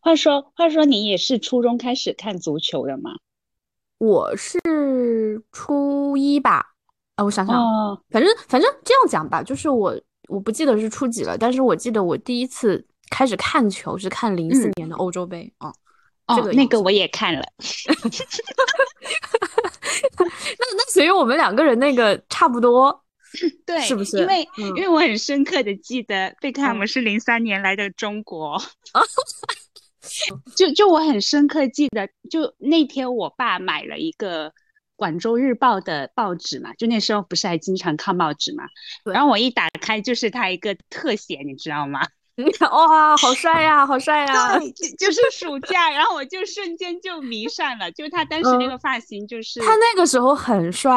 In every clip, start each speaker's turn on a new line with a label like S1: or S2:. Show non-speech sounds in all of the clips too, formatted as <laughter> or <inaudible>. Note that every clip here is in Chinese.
S1: 话说话说，你也是初中开始看足球的吗？
S2: 我是初一吧，啊，我想想，
S1: 哦，
S2: 反正反正这样讲吧，就是我我不记得是初几了，但是我记得我第一次开始看球是看零四
S1: 嗯
S2: 年的欧洲杯啊，
S1: 哦，那个我也看了。<laughs>
S2: 那那所以我们两个人那个差不多，<laughs>
S1: 对，
S2: 是不是
S1: 因为、
S2: 嗯
S1: 因为我很深刻的记得贝克汉姆
S2: 嗯
S1: 是零三年来的中国，<laughs> <laughs> 就就我很深刻记得，就那天我爸买了一个。广州日报的报纸嘛，就那时候不是还经常看报纸嘛，<laughs> 然后我一打开就是他一个特写，你知道吗？<laughs>
S2: 哇，好帅呀，好帅呀，
S1: 对，就就是暑假，然后我就瞬间就迷上了，就他当时那
S2: 嗯
S1: 个发型就是
S2: 他那个时候很帅，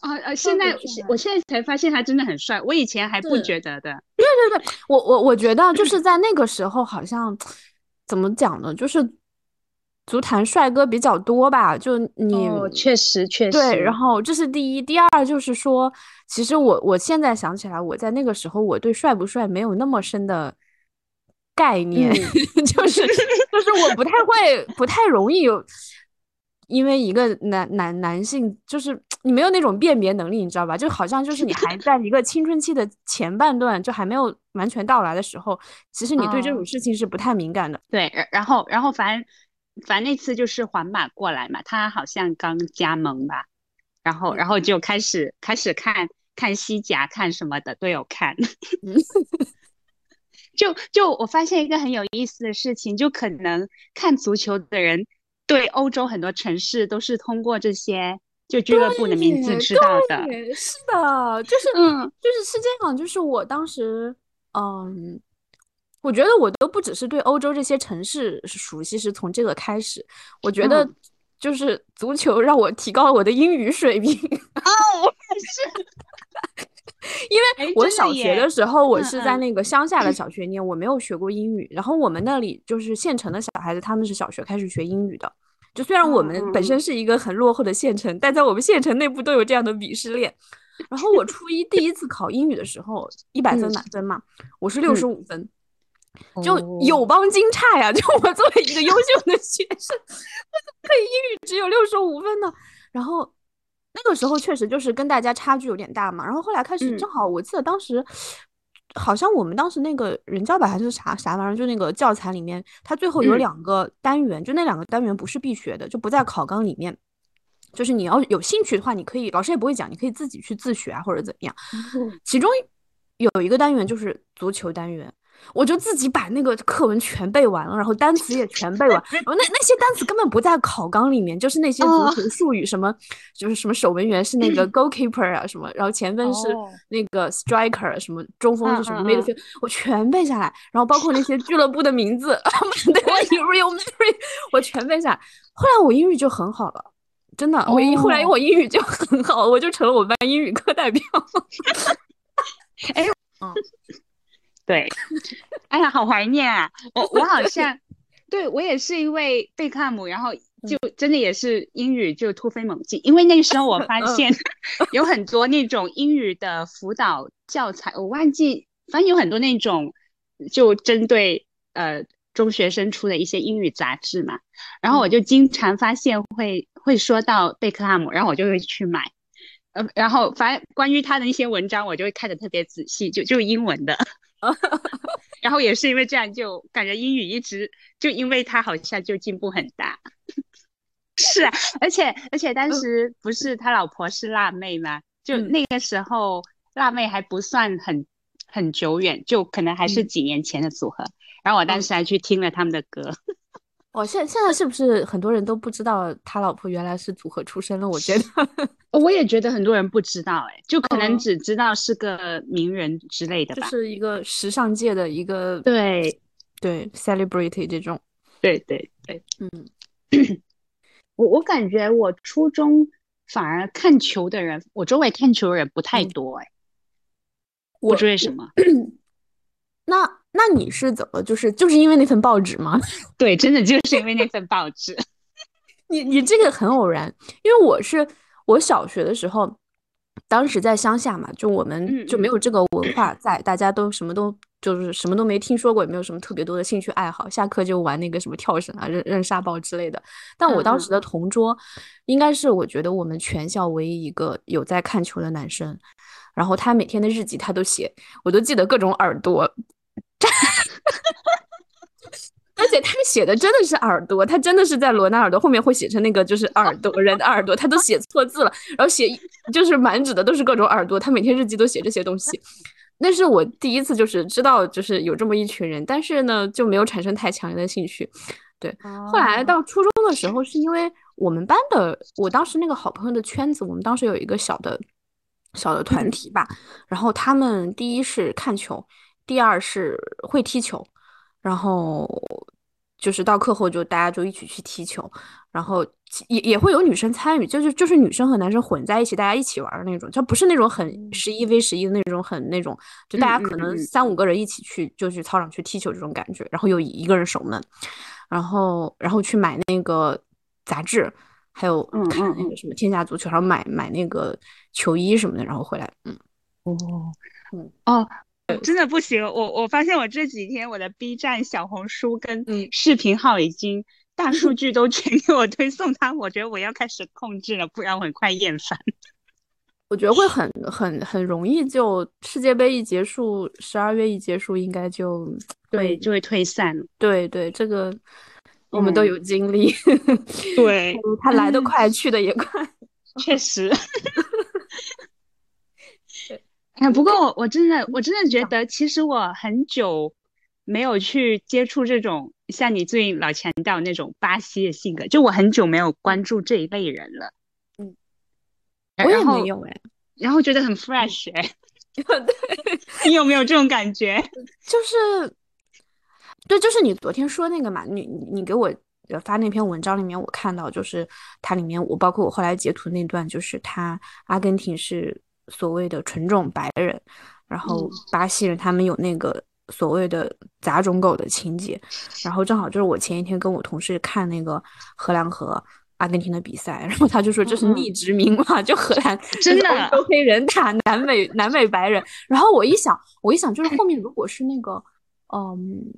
S1: 啊啊，现在我现在才发现他真的很帅，我以前还不觉得的。
S2: 对对对我我我觉得就是在那个时候，好像怎么讲呢，就是足坛帅哥比较多吧，就你、
S1: 哦，确实确实，
S2: 对，然后这是第一，第二就是说，其实我我现在想起来，我在那个时候我对帅不帅没有那么深的概念，<laughs>
S1: 嗯
S2: 就是就是我不太会，不太容易有。因为一个男男男性，就是你没有那种辨别能力，你知道吧？就好像就是你还在一个青春期的前半段，就还没有完全到来的时候，其实你对这种
S1: 哦
S2: 事情是不太敏感的。
S1: 对，然然后然后反正反正那次就是皇马过来嘛，他好像刚加盟吧，然后然后就开始开始看看西甲看什么的都有看。<laughs> 就就我发现一个很有意思的事情，就可能看足球的人对欧洲很多城市都是通过这些就俱乐部的名字
S2: 对
S1: 知道的。
S2: 是的，就是
S1: 嗯
S2: 就是是这样，就是我当时，嗯，我觉得我都不只是对欧洲这些城市熟悉，是从这个开始，我觉得
S1: 嗯
S2: 就是足球让我提高了我的英语水平，
S1: 哦，<laughs> 我也是。
S2: 因
S1: 哎
S2: 为我小学
S1: 的
S2: 时候我是在那个乡下的小学念，我没有学过英语，然后我们那里就是县城的小孩子，他们是小学开始学英语的。就虽然我们本身是一个很落后的县城，但在我们县城内部都有这样的鄙视链。然后我初一第一次考英语的时候，一百分
S1: 嗯
S2: 满分嘛，我是六十五分，就
S1: 哦
S2: 友邦惊诧呀！<laughs> 就我作为一个优秀的学生，我怎么可以英语只有六十五分呢？然后那个时候确实就是跟大家差距有点大嘛。然后后来开始，
S1: 嗯
S2: 正好我记得当时好像我们当时那个人教版还是啥啥玩意儿，就那个教材里面，它最后有
S1: 嗯
S2: 两个单元，就那两个单元不是必学的，就不在考纲里面。就是你要有兴趣的话，你可以老师也不会讲，你可以自己去自学啊，或者怎么样。<laughs> 其中有一个单元就是足球单元，我就自己把那个课文全背完了，然后单词也全背完，<laughs> 然后那那些单词根本不在考纲里面，就是那些足
S1: 哦
S2: 球术语，什么就是什么守门员是那个 goalkeeper 啊，什么，然后前锋是
S1: 哦
S2: 那个 striker，什么中锋是什么
S1: 嗯嗯嗯
S2: midfield，我全背下来，然后包括那些俱乐部的名字 <laughs> <laughs> 对，Real Madrid，我全背下来。后来我英语就很好了。真的，我一后来
S1: 哦
S2: 我英语就很好，我就成了我们班英语课代表。
S1: 对，<laughs> 哎呀，好怀念啊！我我好像，<laughs> 对我也是因为贝克汉姆，然后就真的也是英语就突飞猛进，因为那个时候我 <laughs> 发
S2: 嗯
S1: 现有很多那种英语的辅导教材，我忘记，反正有很多那种就针对呃中学生出的一些英语杂志嘛，然后我就经常发现会会说到贝克汉姆，然后我就会去买。呃，然后反正关于他的一些文章，我就会看的特别仔细，就就英文的。<laughs> 然后也是因为这样，就感觉英语一直就因为他好像就进步很大。<laughs> 是啊，而且而且当时不是他老婆是辣妹吗？就
S2: 嗯
S1: 那个时候辣妹还不算很很久远，就可能还是
S2: 嗯
S1: 几年前的组合。然后我当时还去听了他们的歌。
S2: 哦，现现在是不是很多人都不知道他老婆原来是组合出身了？我觉得 <laughs>
S1: 我也觉得很多人不知道，哎，就可能
S2: 嗯
S1: 只知道是个名人之类的吧。
S2: 就是一个时尚界的一个
S1: 对
S2: 对 celebrity 这种，
S1: 对对对，
S2: 嗯，<coughs>
S1: 我我感觉我初中反而看球的人，我周围看球的人不太
S2: 嗯
S1: 多，哎，
S2: 我
S1: 不知为什么。<clears throat>
S2: 那那你是怎么就是就是因为那份报纸吗？<laughs>
S1: 对，真的就是因为那份报纸。<laughs>
S2: 你你这个很偶然，因为我是我小学的时候，当时在乡下嘛，就我们
S1: 嗯
S2: 就没有这个文化在，大家都什么都就是什么都没听说过，也没有什么特别多的兴趣爱好，下课就玩那个什么跳绳啊、扔扔沙包之类的。但我当时的同桌，应该是我觉得我们全校唯一一个有在看球的男生。然后他每天的日记他都写，我都记得各种耳朵，<laughs> 而且他写的真的是耳朵，他真的是在罗纳尔多后面会写成那个就是耳朵人的耳朵，他都写错字了，然后写就是满纸的都是各种耳朵，他每天日记都写这些东西。那是我第一次就是知道就是有这么一群人，但是呢就没有产生太强烈的兴趣。对，后来到初中的时候，是因为我们班的我当时那个好朋友的圈子，我们当时有一个小的。小的团体吧，然后他们第一是看球，第二是会踢球，然后就是到课后就大家就一起去踢球，然后也也会有女生参与，就是就是女生和男生混在一起，大家一起玩的那种，就不是那种很十一 v 十一的那种，很那种，就大家可能三五个人一起去就去操场去踢球这种感觉，然后有一个人守门，然后然后去买那个杂志。还有看那个什么天下足球，然后买买那个球衣什么的，然后回来，嗯，
S1: 哦，嗯，哦，真的不行，我我发现我这几天我的 B 站、小红书跟视频号已经大数据都全给我推送它，我觉得我要开始控制了，不然我很快厌烦。<laughs>
S2: 我觉得会很很很容易就世界杯一结束，十二月一结束，应该就
S1: 对就会退散。
S2: 对对，这个。我们都有经历，<laughs>
S1: 对，
S2: 他来得快，去的也快，
S1: 确实。<laughs> 哎，不过我我真的我真的觉得，其实我很久没有去接触这种像你最近老强调那种巴西的性格，就我很久没有关注这一类人了。
S2: 嗯，我也没有哎，
S1: 然后觉得很 fresh 哎，<laughs> 对，你有没有这种感觉？<laughs>
S2: 就是。对，就是你昨天说那个嘛，你你给我发那篇文章里面，我看到就是它里面，我包括我后来截图那段，就是他阿根廷是所谓的纯种白人，然后巴西人他们有那个所谓的杂种狗的情节，然后正好就是我前一天跟我同事看那个荷兰和阿根廷的比赛，然后他就说这是逆殖民嘛，就荷兰 <laughs>
S1: 真的
S2: 欧黑人打南美南美白人，然后我一想，我一想就是后面如果是那个嗯。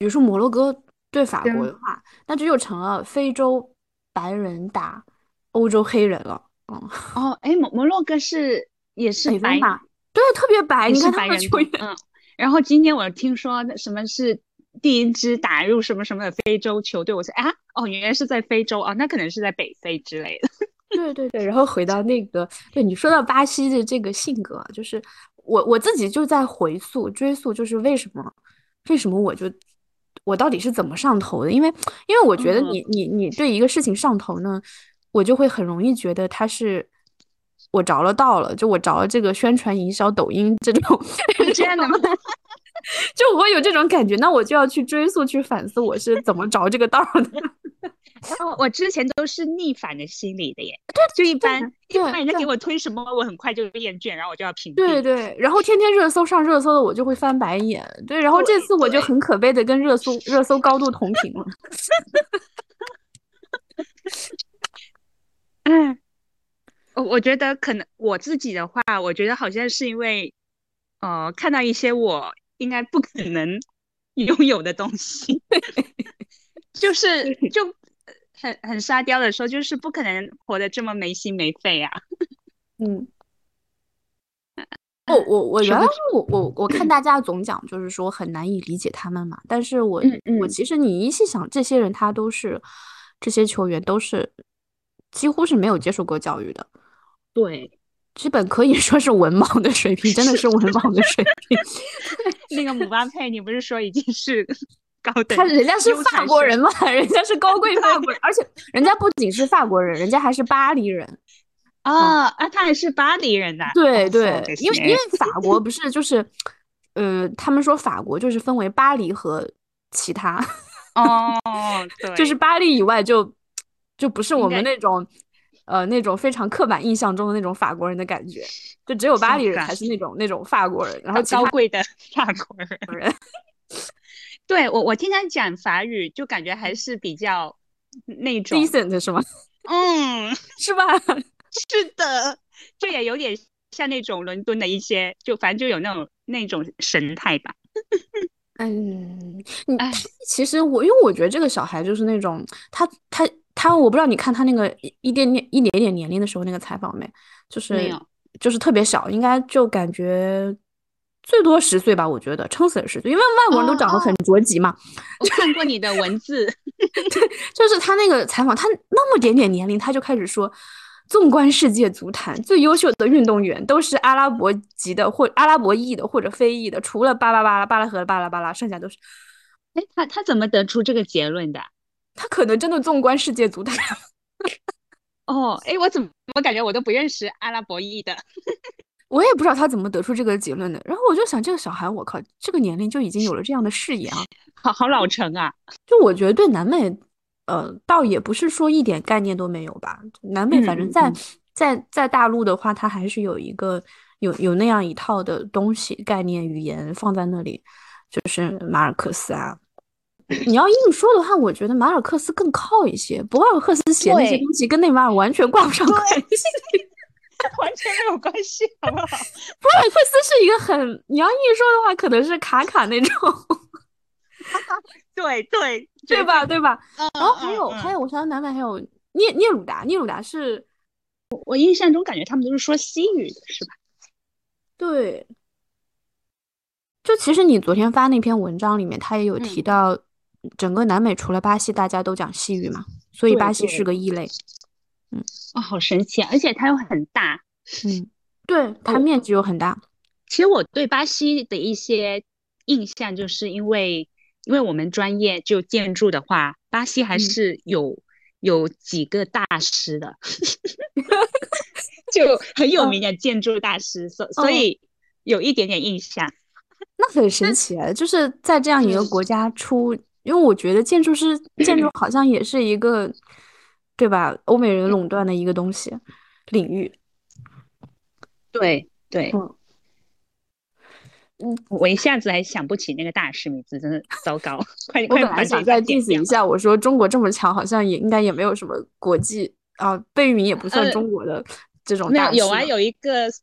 S2: 比如说摩洛哥对法国的话，那这就成了非洲白人打欧洲黑人了。
S1: 嗯，<laughs> 哦，哎，摩摩洛哥是也是白
S2: 吧？对，特别白。你看他们球员。
S1: 嗯。然后今天我听说什么是第一支打入什么什么的非洲球队，我说啊，哦，原来是在非洲啊，那可能是在北非之类的。<laughs>
S2: 对对对。然后回到那个，对你说到巴西的这个性格，就是我我自己就在回溯追溯，就是为什么为什么我就。我到底是怎么上头的？因为，因为我觉得你，你，你对一个事情上头呢，我就会很容易觉得他是我着了道了，就我着了这个宣传营销、抖音这种 <laughs>
S1: 这样的吗？<laughs>
S2: 就我有这种感觉，那我就要去追溯、去反思，我是怎么着这个道的。<laughs>
S1: 然后，我之前都是逆反的心理的耶。
S2: 对，
S1: 就一般，一般人家给我推什么，我很快就厌倦，然后我就要屏蔽。
S2: 对对，然后天天热搜上热搜的，我就会翻白眼。对，然后这次我就很可悲的跟热搜热搜高度同频了。
S1: 嗯，我我觉得可能我自己的话，我觉得好像是因为，呃，看到一些我应该不可能 <laughs> 拥有的东西，<laughs> 就是就。很很沙雕的说，就是不可能活得这么没心没肺啊。<laughs>
S2: 嗯，我我我原来我我我看大家总讲，就是说很难以理解他们嘛。但是我我其实你一细想，这些人他都是这些球员都是几乎是没有接受过教育的，
S1: 对，
S2: 基本可以说是文盲的水平，真的是文盲的水平。
S1: 那个姆巴佩，你不是说已经是？
S2: 他人家是法国人嘛，人家是高贵法国人，而且人家不仅是法国人，人家还是巴黎人
S1: 啊啊，他还是巴黎人呐。
S2: 对对，因为因为法国不是就是，呃，他们说法国就是分为巴黎和其他
S1: 哦，<laughs> 对
S2: 就是巴黎以外就就不是我们那种呃那种非常刻板印象中的那种法国人的感觉，就只有巴黎人才是那种那种法国人，然后
S1: 高贵的 <laughs> 法国人。<laughs> 对我，我经常讲法语，就感觉还是比较那种
S2: decent 是吗？
S1: 嗯，<laughs>
S2: 是吧？
S1: 是的，就也有点像那种伦敦的一些，就反正就有那种那种神态吧。
S2: 嗯，你其实我因为我觉得这个小孩就是那种他他他，我不知道你看他那个一点点一点点年龄的时候那个采访没，就是就是特别小，应该就感觉最多十岁吧，我觉得撑死了十岁，因为外国人都长得很着急嘛。
S1: 我看过你的文字，<laughs>
S2: 对，就是他那个采访，他那么点点年龄他就开始说。纵观世界足坛，最优秀的运动员都是阿拉伯籍的或阿拉伯裔的或者非裔的，除了巴拉巴拉巴拉和巴拉巴拉，剩下都是。
S1: 哎，他他怎么得出这个结论的？
S2: 他可能真的纵观世界足坛。<laughs>
S1: 哦，哎，我怎么我感觉我都不认识阿拉伯裔的？<laughs>
S2: 我也不知道他怎么得出这个结论的。然后我就想，这个小孩，我靠，这个年龄就已经有了这样的视野啊，<laughs>
S1: 好好老成啊！
S2: 就我觉得对南美。呃，倒也不是说一点概念都没有吧。南美反正在在在大陆的话，它还是有一个有有那样一套的东西概念语言放在那里，就是马尔克斯啊。你要硬说的话，我觉得马尔克斯更靠一些。博尔赫斯写那些东西跟内马尔完全挂不上关系，<laughs>
S1: 完全没有关系，好不好？<laughs>
S2: 博尔赫斯是一个很，你要硬说的话，可能是卡卡那种。<laughs>
S1: 对对
S2: 对吧？对吧？然后还有还有，我想到南美还有聂聂鲁达，聂鲁达是，
S1: 我印象中感觉他们都是说西语的，是吧？
S2: 对。就其实你昨天发那篇文章里面，他也有提到，整个南美除了巴西，大家都讲西语嘛，所以巴西是个异类。
S1: 嗯，哇，好神奇啊！而且它又很大。
S2: 嗯，对，它面积又很大。
S1: 其实我对巴西的一些印象，就是因为。因为我们专业就建筑的话，巴西还是有有几个大师的，<laughs> 就很有名的建筑大师，所所以有一点点印象。
S2: 那很神奇，啊就是在这样一个国家出，因为我觉得建筑师建筑好像也是一个，对吧？欧美人垄断的一个东西领域。
S1: 对对。嗯，我一下子还想不起那个大师名字，真的糟糕。快点，快点！
S2: 我想再 diss 一下，我说中国这么强，好像也应该也没有什么国际啊，贝聿铭也不算中国的这种。
S1: 有啊，有一个所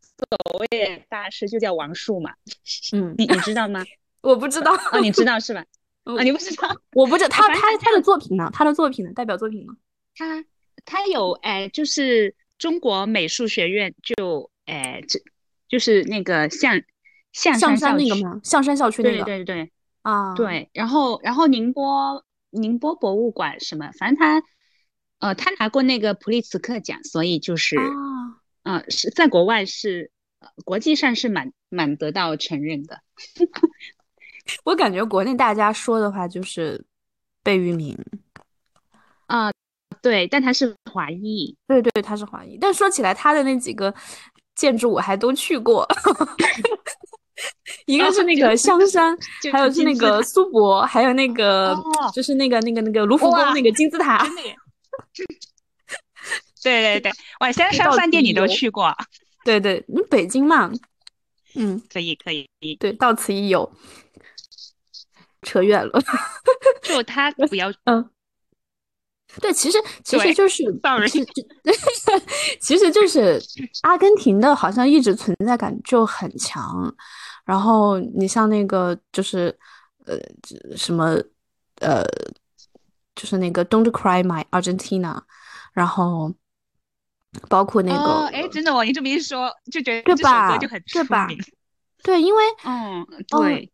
S1: 谓大师就叫王树嘛。嗯，你你知道吗？<laughs>
S2: 我不知道。
S1: 哦，你知道是吧？啊，你不知道？
S2: 我不知道 <laughs> 他他他的作品呢？他的作品呢？代表作品呢？
S1: 他他有哎，就是中国美术学院就哎，这就是那个象。象
S2: 山那个吗？象山校区那个。
S1: 对对对
S2: 啊，
S1: 对。然后然后宁波宁波博物馆什么，反正他呃他拿过那个普利茨克奖，所以就是啊是在国外是呃国际上是蛮蛮得到承认的。
S2: 我感觉国内大家说的话就是贝聿铭
S1: 啊，对，但他是华裔，
S2: 对对，他是华裔。但说起来，他的那几个建筑我还都去过。<laughs> 一个是那个香山，<laughs> 还有是那个苏博，还有那个就是那个那个那个卢浮宫那个金字塔。<laughs>
S1: 对对对，晚香山饭店你都去过？
S2: 对对，你北京嘛？嗯，
S1: 可以可以。
S2: 对，到此一游。扯远了。<laughs>
S1: 就他不要
S2: 嗯。对，其实 <laughs> 其实就是，其实就是阿根廷的，好像一直存在感就很强。然后你像那个就是呃什么呃，就是那个 Don't Cry My Argentina，然后包括那个，
S1: 哎，真的哦，你这么一说就觉得
S2: 对吧？
S1: 就很
S2: 对吧？对，因为
S1: 嗯，对。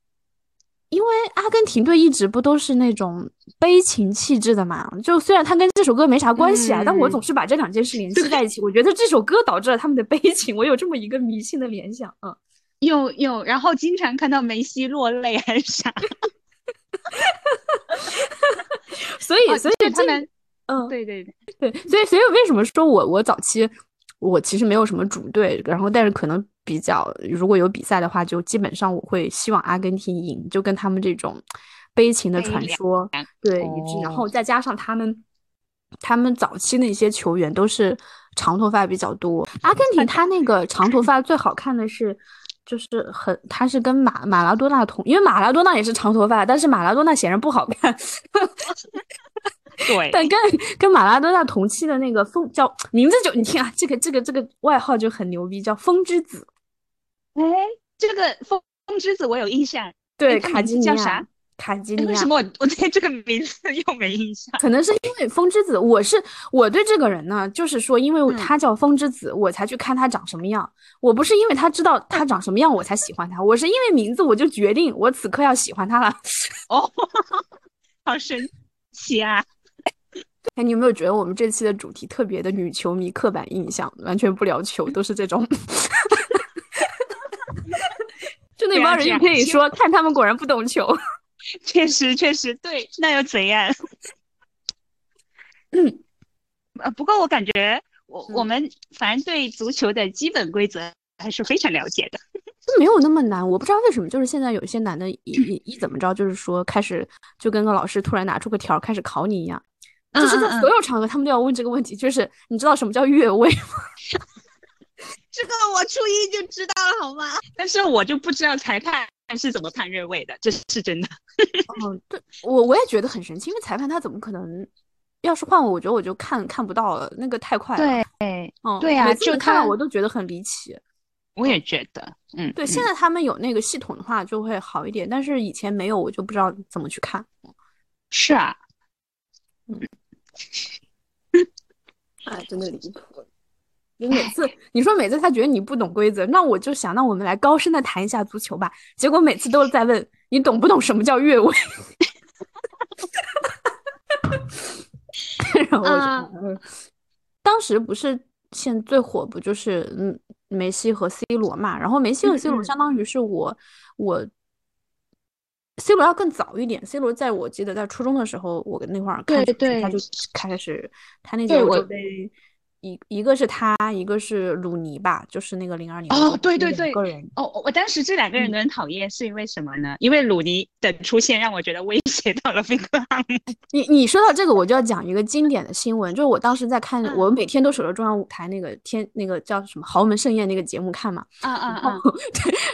S2: 因为阿根廷队一直不都是那种悲情气质的嘛？就虽然他跟这首歌没啥关系啊，但我总是把这两件事联系在一起。我觉得这首歌导致了他们的悲情，我有这么一个迷信的联想。嗯，
S1: 有有，然后经常看到梅西落泪还是啥？<laughs>
S2: 所以所以
S1: 他们，嗯，对对对
S2: 对，所以所以为什么说我我早期我其实没有什么主队，然后但是可能。比较如果有比赛的话，就基本上我会希望阿根廷赢，就跟他们这种悲情的传说对一致。然后再加上他们，他们早期那些球员都是长头发比较多。阿根廷他那个长头发最好看的是，就是很他是跟马马拉多纳同，因为马拉多纳也是长头发，但是马拉多纳显然不好看。<laughs> <laughs>
S1: 对，
S2: 但跟跟马拉多纳同期的那个风叫名字就你听啊，这个这个这个外号就很牛逼，叫风之子。
S1: 哎，这个风风之子我有印象，
S2: 对，卡基尼亚
S1: 叫啥？
S2: 卡基尼亚。
S1: 哎为什么我我对这个名字又没印象？
S2: 可能是因为风之子，我是我对这个人呢，就是说，因为
S1: 嗯
S2: 他叫风之子，我才去看他长什么样。我不是因为他知道他长什么样我才喜欢他，我是因为名字我就决定我此刻要喜欢他了。
S1: 哦，<laughs> 好神奇啊！
S2: 哎，你有没有觉得我们这期的主题特别的女球迷刻板印象，完全不聊球，都是这种。<laughs> 就那帮人就可以说，看他们果然不懂球。<laughs>
S1: 确实确实对，那又怎样？嗯 <laughs> 呃，不过我感觉我我
S2: 嗯
S1: 们反正对足球的基本规则还是非常了解的。
S2: 没有那么难，我不知道为什么，就是现在有些男的一一一怎么着，就是说开始就跟个老师突然拿出个条开始考你一样，就是在
S1: 嗯嗯嗯
S2: 所有场合他们都要问这个问题，就是你知道什么叫越位吗？<laughs>
S1: 这个我初一就知道了，好吗？但是我就不知道裁判是怎么判越位的，这是真的。
S2: 嗯，<laughs> 对我我也觉得很神奇，因为裁判他怎么可能？要是换我，我觉得我就看看不到了，那个太快了。，
S1: 对，
S2: 嗯，
S1: 对啊就
S2: 每次看到我都觉得很离奇。
S1: 我也觉得，嗯，
S2: 对，
S1: 嗯
S2: 现在他们有那个系统的话就会好一点，但是以前没有，我就不知道怎么去看。
S1: 是啊，
S2: 哎，真的离 <laughs> 谱。就每次你说每次他觉得你不懂规则，那我就想，那我们来高深的谈一下足球吧。结果每次都在问你懂不懂什么叫越位。<laughs> 然后当时不是现最火不就是嗯梅西和 C 罗嘛？然后梅西和 C 罗相当于是我我 C 罗要更早一点，C 罗在我记得在初中的时候，我那会儿看
S1: 对
S2: 他就开始他那届
S1: 对我
S2: 欧洲杯，一一个是他，一个是鲁尼吧，就是那个零二年
S1: 哦对对对
S2: 个人。
S1: 哦，我我当时这两个人
S2: 嗯
S1: 都很讨厌，是因为什么呢？因为鲁尼的出现让我觉得威胁到了菲克汉姆。
S2: 你你说到这个，我就要讲一个经典的新闻，就是我当时在看，
S1: 嗯
S2: 我每天都守着中央舞台那个天那个叫什么豪门盛宴那个节目看嘛，
S1: 啊啊 <laughs>
S2: 然后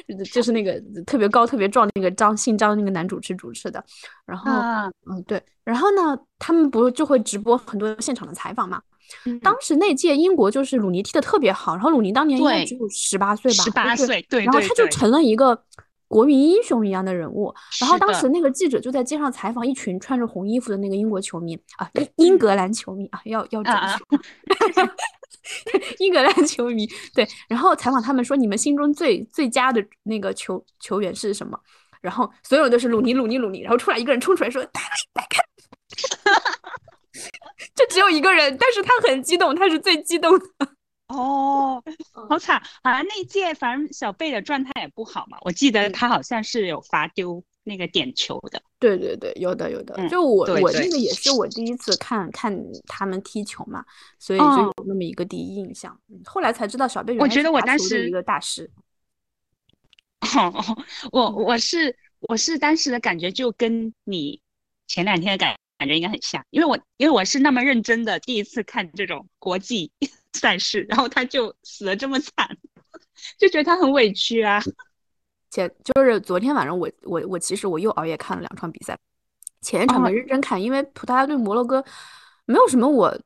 S2: 对，就是那个特别高特别壮那个张姓张那个男主持主持的，然后
S1: 啊！
S2: 嗯对，然后呢，他们不就会直播很多现场的采访嘛？
S1: 嗯
S2: 当时那届英国就是鲁尼踢的特别好，然后鲁尼当年应该只有十八岁吧，
S1: 十八岁，对
S2: 然后他就成了一个国民英雄一样的人物。然后当时那个记者就在街上采访一群穿着红衣服的那个英国球迷啊，英英格兰球迷啊，要要整
S1: 啊啊。
S2: 英格兰球迷 <laughs> 对，然后采访他们说你们心中最最佳的那个球球员是什么？然后所有人都是鲁尼鲁尼鲁尼，然后出来一个人冲出来说戴克戴克，<laughs> 就只有一个人，但是他很激动，他是最激动的。<laughs>
S1: 哦，好惨！好像那一届反正小贝的状态也不好嘛，我记得
S2: 嗯
S1: 他好像是有罚丢那个点球的。
S2: 对对对，有的有的，
S1: 嗯
S2: 就我我那个也是我第一次看看他们踢球嘛，所以就
S1: 哦
S2: 有那么一个第一印象。嗯后来才知道小贝原来是罚
S1: 当时
S2: 一个大师。<laughs>
S1: 哦，我
S2: 嗯
S1: 我是我是当时的感觉就跟你前两天的感感觉应该很像，因为我因为我是那么认真的第一次看这种国际 <laughs> 赛事，然后他就死的这么惨，<laughs> 就觉得他很委屈啊。
S2: 且就是昨天晚上我我我其实我又熬夜看了两场比赛，前一场没
S1: 哦
S2: 认真看，因为葡萄牙对摩洛哥没有什么我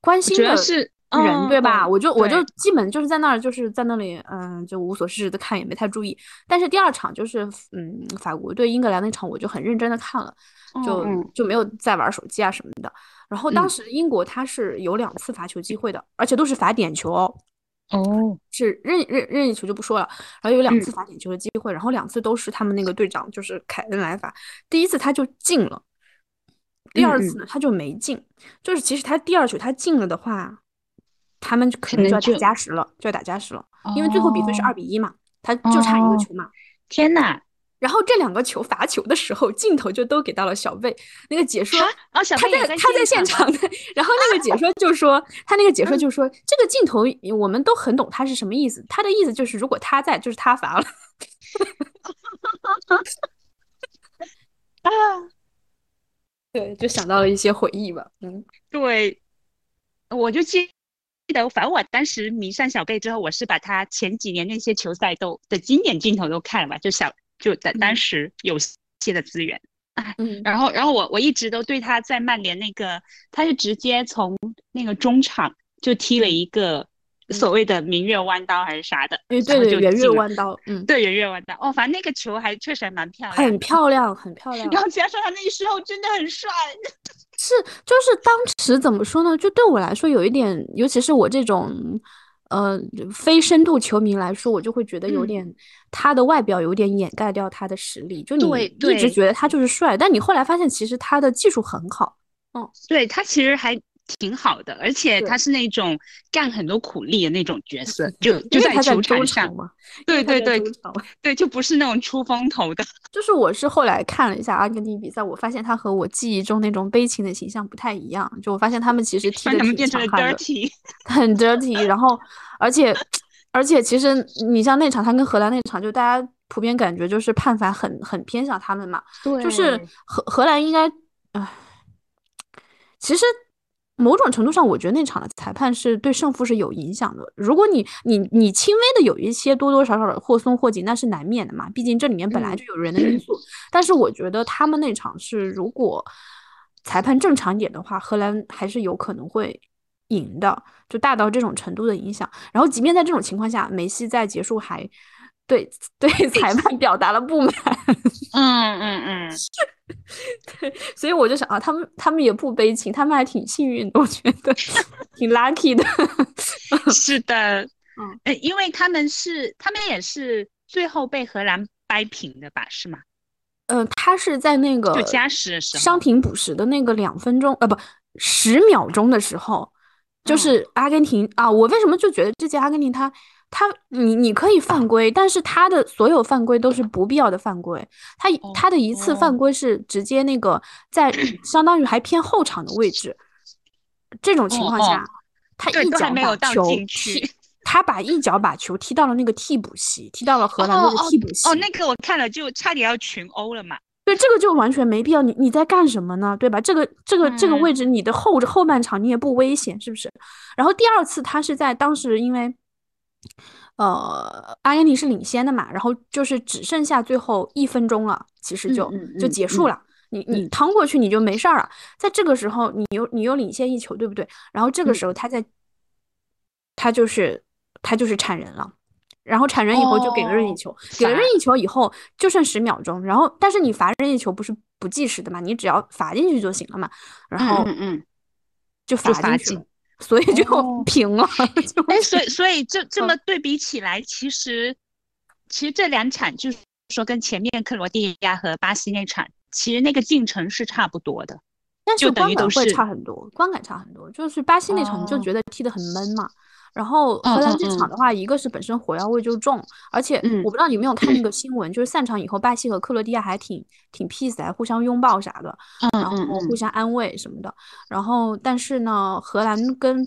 S2: 关心的
S1: 主要是
S2: 人，对吧？
S1: 嗯
S2: 我就我就基本就是在那儿就是在那里，嗯，就无所事事的看，也没太注意。但是第二场就是嗯法国对英格兰那场，我就很认真的看了，就就没有再玩手机啊什么的。然后当
S1: 嗯
S2: 时英国他是有两次罚球机会的，而且都是罚点球哦。
S1: 哦，
S2: 是任任任意球就不说了，然后有两次
S1: 嗯
S2: 罚点球的机会，然后两次都是他们那个队长就是凯恩来罚，第一次他就进了，第二
S1: 嗯
S2: 次呢他就没进，就是其实他第二球他进了的话，他们就可
S1: 可
S2: 能就要打加时了，就要打加时了，因为最后比分是
S1: 哦
S2: 二比一嘛，他就差一个
S1: 哦
S2: 球嘛。
S1: 天呐！
S2: 然后这两个球罚球的时候，镜头就都给到了小贝。那个解说
S1: 啊哦，小
S2: 他在他在现
S1: 场
S2: 的，然后那个解说就说，他那个解说
S1: 嗯
S2: 就说，这个镜头我们都很懂他是什么意思。他的意思就是，如果他在，就是他罚了。
S1: 啊，<laughs>
S2: 对，就想到了一些回忆吧。嗯，
S1: 对，我就记记得，反正我当时迷上小贝之后，我是把他前几年那些球赛都的经典镜头都看了嘛，就小就当当
S2: 嗯
S1: 时有些的资源。
S2: 嗯。
S1: 然后，然后我我一直都对他在曼联那个，他是直接从那个中场就踢了一个所谓的明月弯刀还是啥的，
S2: 哎，对对，圆月弯刀，嗯，
S1: 对，圆月弯刀。哦，反正那个球还确实还蛮漂亮，
S2: 很漂亮，很漂亮。<laughs>
S1: 然后加上他那时候真的很帅，
S2: 是，就是当时怎么说呢？就对我来说有一点，尤其是我这种。呃，非深度球迷来说，我就会觉得有点他的外表有点掩盖掉他的实力。就你一直觉得他就是帅，但你后来发现其实他的技术很好。
S1: 嗯，对他其实还。挺好的，而且他是那种干很多苦力的那种角色，就就在球场上
S2: 嘛。
S1: 对对对，对，就不是那种出风头的。
S2: 就是我是后来看了一下阿根廷比赛，我发现他和我记忆中那种悲情的形象不太一样。就我发现他们其实踢的挺强悍的，<laughs> 很 dirty。然后，而且而且其实你像那场他跟荷兰那场，就大家普遍感觉就是判罚很很偏向他们嘛。
S1: 对，
S2: 就是荷荷兰应该，唉，其实。某种程度上，我觉得那场的裁判是对胜负是有影响的。如果你你你轻微的有一些多多少少的或松或紧，那是难免的嘛。毕竟这里面本来就有人的因素。但是我觉得他们那场是，如果裁判正常一点的话，荷兰还是有可能会赢的，就大到这种程度的影响。然后，即便在这种情况下，梅西在结束还对 <laughs> 对裁判表达了不满。
S1: 嗯嗯嗯。<laughs>
S2: 对，所以我就想啊，他们他们也不悲情，他们还挺幸运的，我觉得 <laughs> 挺 lucky 的。<laughs>
S1: 是的，嗯，哎，因为他们是他们也是最后被荷兰掰平的吧？是吗？
S2: 嗯，他是在那个
S1: 就加时的时候，
S2: 伤停补时的那个两分钟，呃，不，十秒钟的时候，就是阿根廷啊。我为什么就觉得这届阿根廷他？他，你你可以犯规，但是他的所有犯规都是不必要的犯规。他他的一次犯规是直接那个在 <clears throat> 相当于还偏后场的位置，这种情况下，他一脚把球踢，他把一脚把球踢到了那个替补席，踢到了荷兰队的替补席。
S1: 哦，那个我看了，就差点要群殴了嘛。
S2: 对，这个就完全没必要。你你在干什么呢？对吧？这个这个这个位置，你的后后半场你也不危险，是不是？然后第二次他是在当时因为。呃，阿根廷是领先的嘛，然后就是只剩下最后一分钟了，其实就就结束了。你你趟过去你就没事儿了。在这个时候，你又你又领先一球，对不对？然后这个时候他在，他就是他就是铲人了，然后铲人以后就给了任意球，给了任意球以后就剩十秒钟，然后但是你罚任意球不是不计时的嘛，你只要罚进去就行了嘛，然后
S1: 嗯嗯，
S2: 就罚进去。所以就平了。<laughs>
S1: 哎，所以所以这这么对比起来，其实其实这两场就是说跟前面克罗地亚和巴西那场，其实那个进程是差不多的，
S2: 但
S1: 是
S2: 观感会差很多，观感差很多。就是巴西那场你就觉得踢得很闷嘛。然后荷兰这场的话，一个是本身火药味就重，而且我不知道你有没有看那个新闻，就是散场以后，巴西和克罗地亚还挺挺 peace，还互相拥抱啥的，然后互相安慰什么的。然后但是呢，荷兰跟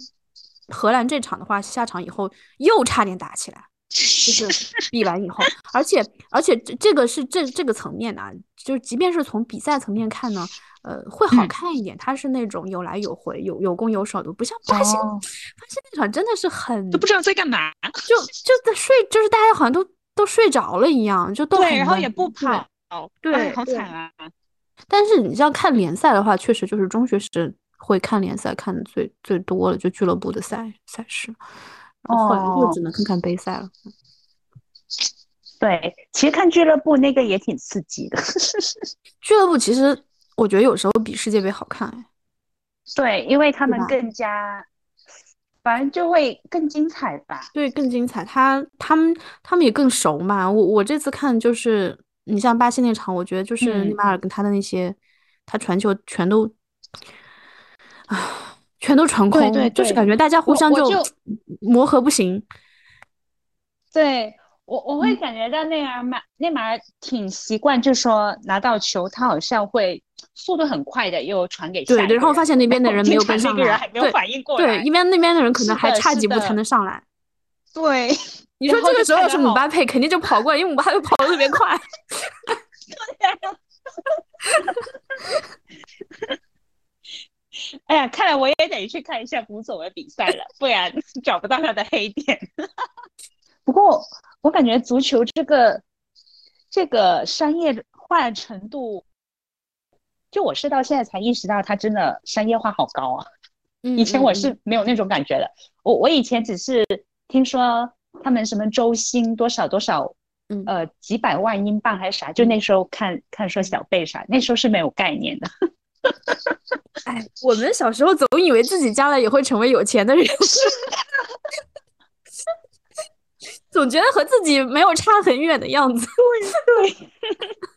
S2: 荷兰这场的话，下场以后又差点打起来，<laughs> 就是比完以后，而且而且这这个是这这个层面的，就是即便是从比赛层面看呢。呃，会好看一点。它是那种有来有回、有有攻有守的，不像巴西。巴西那场真的是很
S1: 都不知道在干嘛，
S2: 就就在睡，就是大家好像都都睡着了一样，就都
S1: 对，然后也不跑，
S2: 对，
S1: 好惨啊。
S2: 但是你像看联赛的话，确实就是中学时会看联赛看的最最多了，就俱乐部的赛赛事，然后后来就只能看看杯赛了。
S1: 对，其实看俱乐部那个也挺刺激的。<laughs>
S2: 俱乐部其实。我觉得有时候比世界杯好看哎，
S1: 对，因为他们更加，反正就会更精彩吧。
S2: 对，更精彩。他他们他们也更熟嘛。我我这次看就是，你像巴西那场，我觉得就是内马尔跟他的那些，他传球全都，啊，全都传空，对就是感觉大家互相就磨合不行。<laughs>
S1: 对。我我会感觉到内马尔内马尔挺习惯，就是说拿到球，他好像会速度很快的又传给
S2: 对对，然后发现那边的人 <laughs> 没有跟上
S1: 来，对
S2: 对，一边那边的人可能还差几步才能上来。<laughs>
S1: 对，<laughs>
S2: 你说这个时候要是姆巴佩，肯定就跑过来，因为姆巴佩跑的特别快。
S1: 哎呀，看来我也得去看一下古总的比赛了，不然找不到他的黑点。不过。我感觉足球这个这个商业化程度，就我是到现在才意识到，它真的商业化好高啊！以前我是没有那种感觉的。我我以前只是听说他们什么周薪多少多少，
S2: 嗯
S1: 呃，几百万英镑还是啥？就那时候看看说小贝啥，那时候是没有概念的。<laughs>
S2: 哎，我们小时候总以为自己将来也会成为有钱的人，总觉得和自己没有差很远的样子。
S1: 对对，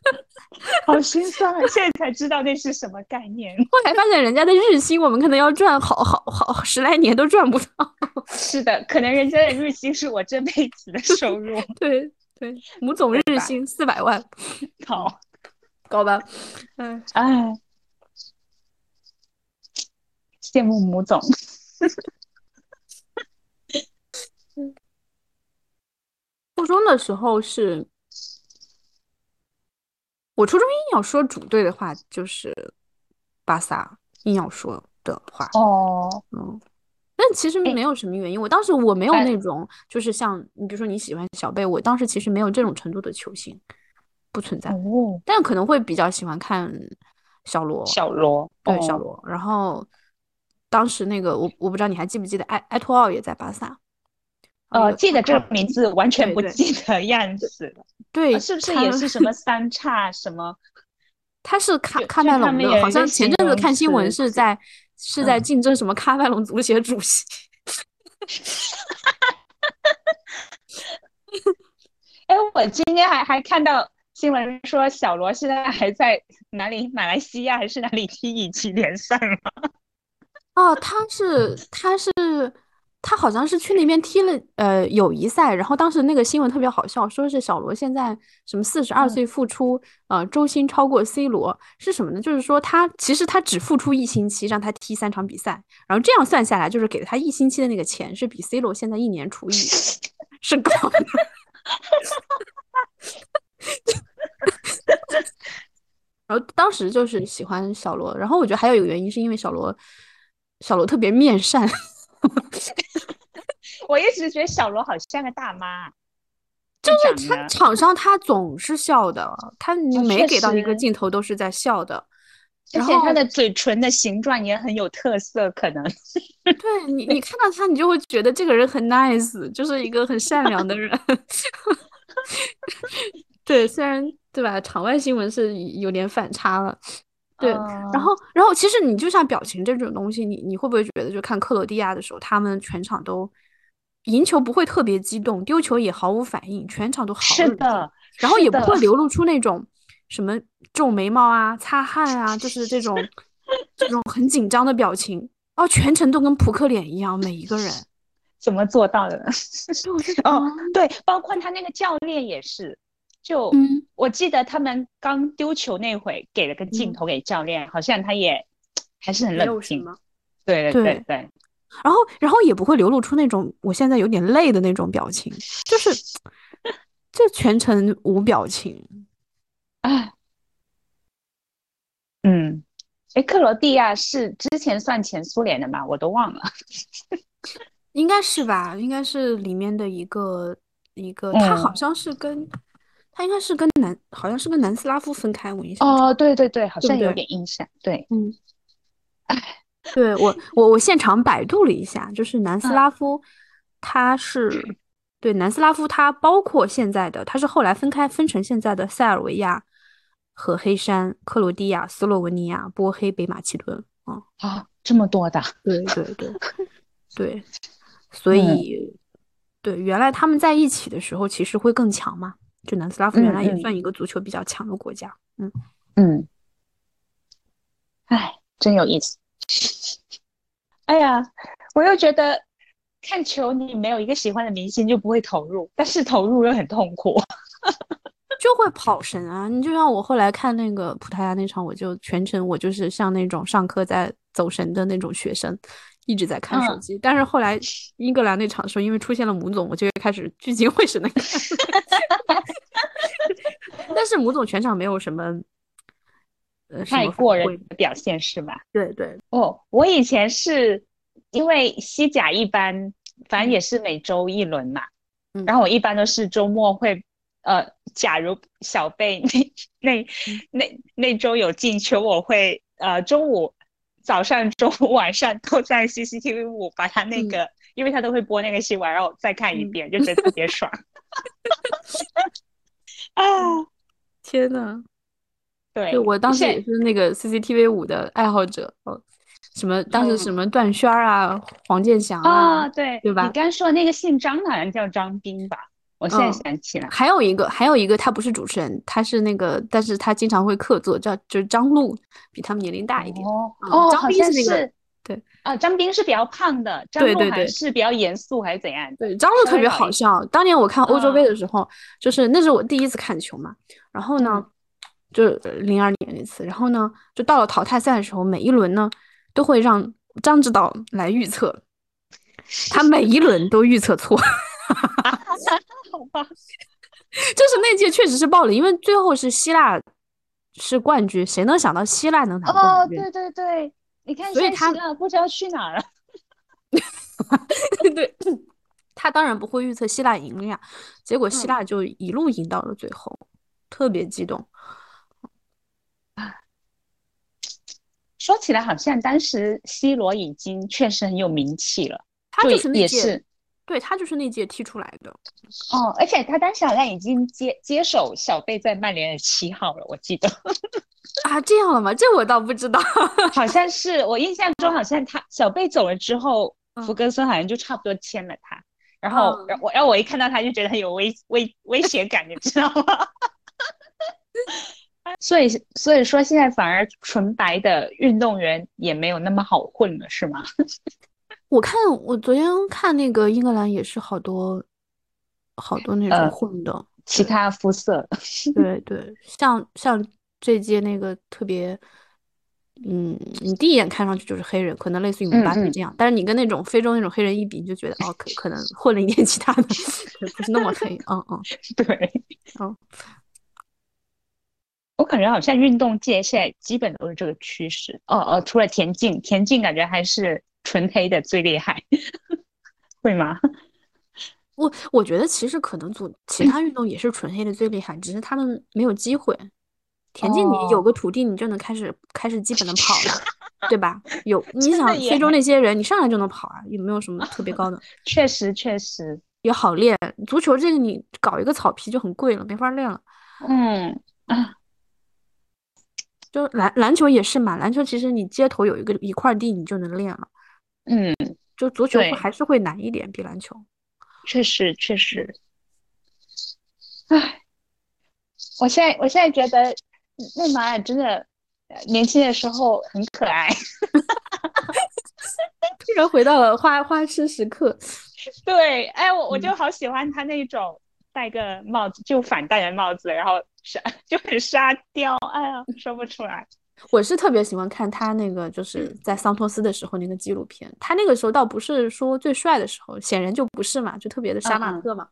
S1: <laughs> 好心酸啊！现在才知道那是什么概念。
S2: 后来发现人家的日薪，我们可能要赚好好好十来年都赚不到。
S1: 是的，可能人家的日薪是我这辈子的收入。<laughs>
S2: 对对，母总日薪四百万，
S1: 好
S2: 高吧？嗯，
S1: 哎，羡慕母总。
S2: 初中的时候是，我初中硬要说主队的话就是巴萨，硬要说的话，
S1: 哦，
S2: 嗯，但其实没有什么原因。我当时我没有那种，就是像你比如说你喜欢小贝，我当时其实没有这种程度的球星，不存在。
S1: 哦，
S2: 但可能会比较喜欢看小罗，
S1: 小罗，
S2: 对小罗。然后当时那个我我不知道你还记不记得埃埃托奥也在巴萨。
S1: 呃，记得这个名字，完全不记得样子了。<laughs>
S2: 对，
S1: 是不是也是什么三叉什么？<laughs>
S2: 他是喀
S1: 就
S2: 喀麦隆好像前阵子看新闻是在是在
S1: 嗯
S2: 竞争什么喀麦隆足协主席。<laughs>
S1: 哎，我今天还还看到新闻说，小罗现在还在哪里？马来西亚还是哪里踢乙级联赛吗？
S2: 哦，他是他是他好像是去那边踢了呃友谊赛，然后当时那个新闻特别好笑，说是小罗现在什么四十二
S1: 嗯
S2: 岁复出，呃周薪超过 C 罗，是什么呢？就是说他其实他只复出一星期让他踢三场比赛，然后这样算下来，就是给了他一星期的那个钱是比 C 罗现在一年除以是高的。<laughs> 然后当时就是喜欢小罗，然后我觉得还有一个原因是因为小罗，小罗特别面善，<laughs>
S1: 我一直觉得小罗好像个大妈，
S2: 就是他场上他总是笑的，他每给到一个镜头都是在笑的，
S1: 而且他的嘴唇的形状也很有特色，可能。
S2: 对 <laughs> 你你看到他，你就会觉得这个人很 nice，就是一个很善良的人。<laughs> 对，虽然对吧，场外新闻是有点反差了。对，然
S1: 嗯
S2: 后，然后其实你就像表情这种东西，你你会不会觉得，就看克罗地亚的时候，他们全场都赢球不会特别激动，丢球也毫无反应，全场都好
S1: 是的，
S2: 然后也不会流露出那种什么皱眉毛啊、擦汗啊，就是这种这种很紧张的表情，哦，全程都跟扑克脸一样，每一个人。
S1: 怎么做到的呢？<laughs> 哦，对，包括他那个教练也是，就
S2: 嗯，
S1: 我记得他们刚丢球那会给了个镜
S2: 嗯
S1: 头给教练，好像他也 <tsk> 还是很冷静。对对对
S2: 对
S1: 对，
S2: 然后，然后也不会流露出那种我现在有点累的那种表情，就是就全程无表情。
S1: 哎，嗯，哎，克罗地亚是之前算前苏联的吗？我都忘了。<laughs>
S2: 应该是吧，应该是里面的一个一个，他好
S1: 嗯
S2: 像是跟他应该是跟南，好像是跟南斯拉夫分开，我印象。
S1: 哦，对对对，好像有点印象。对，
S2: 嗯，对我我我现场百度了一下，就是南斯
S1: 嗯
S2: 拉夫，它是对南斯拉夫，它包括现在的，它是后来分开分成现在的塞尔维亚和黑山、克罗地亚、斯洛文尼亚、波黑、北马其顿啊。
S1: 啊，这么多的。
S2: 对对对 <laughs> 对，所
S1: 嗯
S2: 以对原来他们在一起的时候，其实会更强嘛。就南斯拉夫原来也算一个足球比较强的国家。嗯，
S1: 嗯，哎，真有意思。哎呀，我又觉得看球你没有一个喜欢的明星就不会投入，但是投入又很痛苦。<laughs>
S2: 就会跑神啊！你就像我后来看那个葡萄牙那场，我就全程我就是像那种上课在走神的那种学生，一直在看手
S1: 嗯
S2: 机。但是后来英格兰那场的时候，因为出现了母总，我就开始聚精会神的看。<laughs> 但是母总全场没有什么，
S1: 太过人的表现是吧？
S2: 对对，
S1: 哦，我以前是因为西甲一般，反正也是每周一轮嘛，
S2: 嗯
S1: 然后我一般都是周末会，呃，假如小贝 <laughs> 那那那那周有进球，我会呃中午早上、中午、晚上都在 CCTV 五把他那个，因为他都会播那个新闻，然后再看一遍，就觉得特别爽。<laughs> 啊，
S2: 天呐！
S1: 对，
S2: 我当时也是那个 CCTV 五的爱好者哦。什么？当时什么段轩儿啊，黄健翔啊，
S1: 对
S2: 对吧？
S1: 你刚说那个姓张的，好像叫张斌吧？我现在想起来，
S2: 还有一个，还有一个，他不是主持人，他是那个，但是他经常会客座，叫就是张璐，比他们年龄大一点。
S1: 哦哦，
S2: 张斌是那个，对
S1: 啊，张斌是比较胖的，张
S2: 璐还
S1: 是比较严肃还是怎样？
S2: 对，张璐特别好笑。当年我看欧洲杯的时候，就是那是我第一次看球嘛，然后呢，就零二年那次，然后呢，就到了淘汰赛的时候，每一轮呢都会让张指导来预测，他每一轮都预测错。
S1: 好吧，
S2: 就是那届确实是爆了，因为最后是希腊是冠军，谁能想到希腊能拿冠
S1: 军？哦，对对对，你看，
S2: 所以他
S1: 不知道去哪儿了。<laughs>
S2: 对，他当然不会预测希腊赢了呀，结果希腊就一路赢到了最后，特别激动。
S1: 说起来，好像当时 C 罗已经确实很有名气了，
S2: 他就是
S1: 那届。
S2: 对他就是那届踢出来的，
S1: 哦，而且他当时好像已经接接手小贝在曼联的七号了，我记得 <laughs>
S2: 啊，这样了吗？这我倒不知道，<laughs>
S1: 好像是我印象中，好像他小贝走了之后，福格森好像就差不多签了他，然后我然后我一看到他就觉得很有威威威胁感，你知道吗？<laughs> 所以所以说现在反而纯白的运动员也没有那么好混了，是吗？
S2: 我看我昨天看那个英格兰也是好多好多那种混的
S1: 其他肤色，
S2: 对对，像像这届那个特别，嗯，你第一眼看上去就是黑人，可能类似于姆巴佩这样，但是你跟那种非洲那种黑人一比，你就觉得哦，可可能混了一点其他的，<laughs> 不是那么黑，嗯嗯，<laughs>
S1: 对，嗯，我感觉好像运动界现在基本都是这个趋势，哦哦，除了田径，田径感觉还是。纯黑的最厉害，<laughs> 会吗？<laughs>
S2: 我我觉得其实可能组其他运动也是纯黑的最厉害，只是他们没有机会。田径你有个土地，你就能开始开始基本的跑了，<laughs> 对吧？有你想非洲那些人，你上来就能跑啊，也没有什么特别高的？
S1: 确实确实
S2: 也好练。足球这个你搞一个草皮就很贵了，没法练了。
S1: 嗯啊。
S2: 就篮篮球也是嘛，篮球其实你街头有一个一块地，你就能练了。
S1: 嗯，
S2: 就足球还是会难一点，比篮球。
S1: 确实，确实。唉，我现在我现在觉得内马尔真的年轻的时候很可爱。<laughs>
S2: 突然回到了花花痴时刻。
S1: 对，哎，我我就好喜欢他那种戴个帽子就反戴的帽子，然后沙 <laughs> 就很沙雕。哎呀，说不出来。<laughs>
S2: 我是特别喜欢看他那个，就是在桑托斯的时候那个纪录片。他那个时候倒不是说最帅的时候，显然就不是嘛，就特别的杀马特嘛。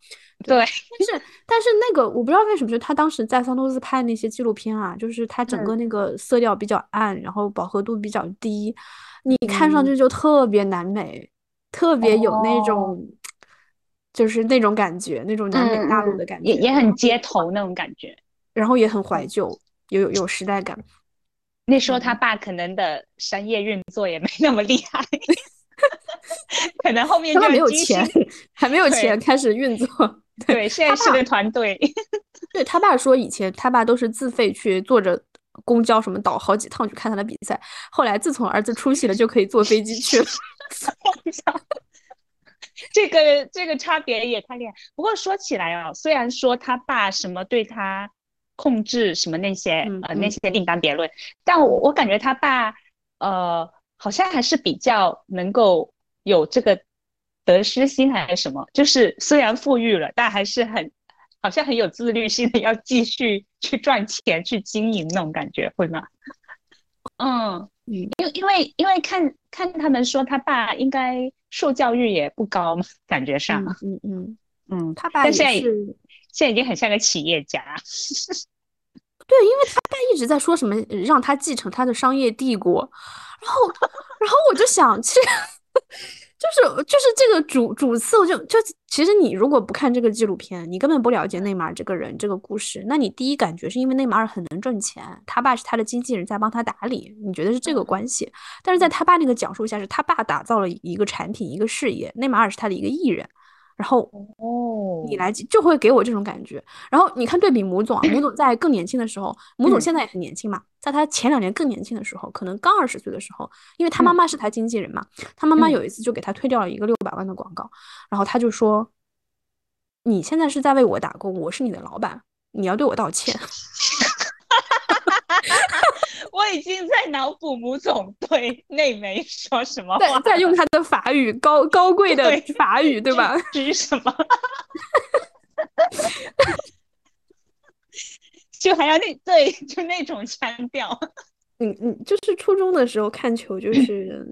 S1: 对，但
S2: 是但是那个我不知道为什么，就他当时在桑托斯拍那些纪录片啊，就是他整个那个色调比较暗，然后饱和度比较低，你看上去就特别南美，特别有那种就是那种感觉，那种南美大陆的感觉，
S1: 也也很街头那种感觉，
S2: 然后也很怀旧，有有有时代感。
S1: 那时候他爸可能的商业运作也没那么厉害，<laughs> 可能后面就
S2: 没有钱，还没有钱开始运作。
S1: 对，现在是个团队。
S2: 对他爸说，以前他爸都是自费去坐着公交什么倒好几趟去看他的比赛，后来自从儿子出息了，就可以坐飞机去了。<laughs>
S1: 这个这个差别也太厉害。不过说起来啊，虽然说他爸什么对他。控制什么那些呃那些另当别论，但我我感觉他爸呃好像还是比较能够有这个得失心还是什么，就是虽然富裕了，但还是很好像很有自律性的要继续去赚钱去经营那种感觉，会吗？<laughs> 嗯嗯，因因为因为看看他们说他爸应该受教育也不高嘛，感觉上。
S2: 嗯嗯
S1: 嗯，
S2: 他爸也
S1: 是。现在已经很像个企业家，<laughs>
S2: 对，因为他爸一直在说什么让他继承他的商业帝国，然后，然后我就想，其实就是就是这个主主次，我就就其实你如果不看这个纪录片，你根本不了解内马尔这个人这个故事。那你第一感觉是因为内马尔很能挣钱，他爸是他的经纪人在帮他打理，你觉得是这个关系。但是在他爸那个讲述下，是他爸打造了一个产品一个事业，内马尔是他的一个艺人。然后
S1: 哦，
S2: 你来就会给我这种感觉。然后你看对比母总啊，母总在更年轻的时候，母总现在也很年轻嘛，在他前两年更年轻的时候，可能刚二十岁的时候，因为他妈妈是他经纪人嘛，他妈妈有一次就给他推掉了一个六百万的广告，然后他就说：“你现在是在为我打工，我是你的老板，你要对我道歉。” <laughs>
S1: 我已经在脑补母总对内梅说什么话，
S2: 在用他的法语，高高贵的法语，对吧？
S1: 举什么？<laughs> 就还要那对，就那种腔调。
S2: 嗯嗯，就是初中的时候看球，就是 <laughs>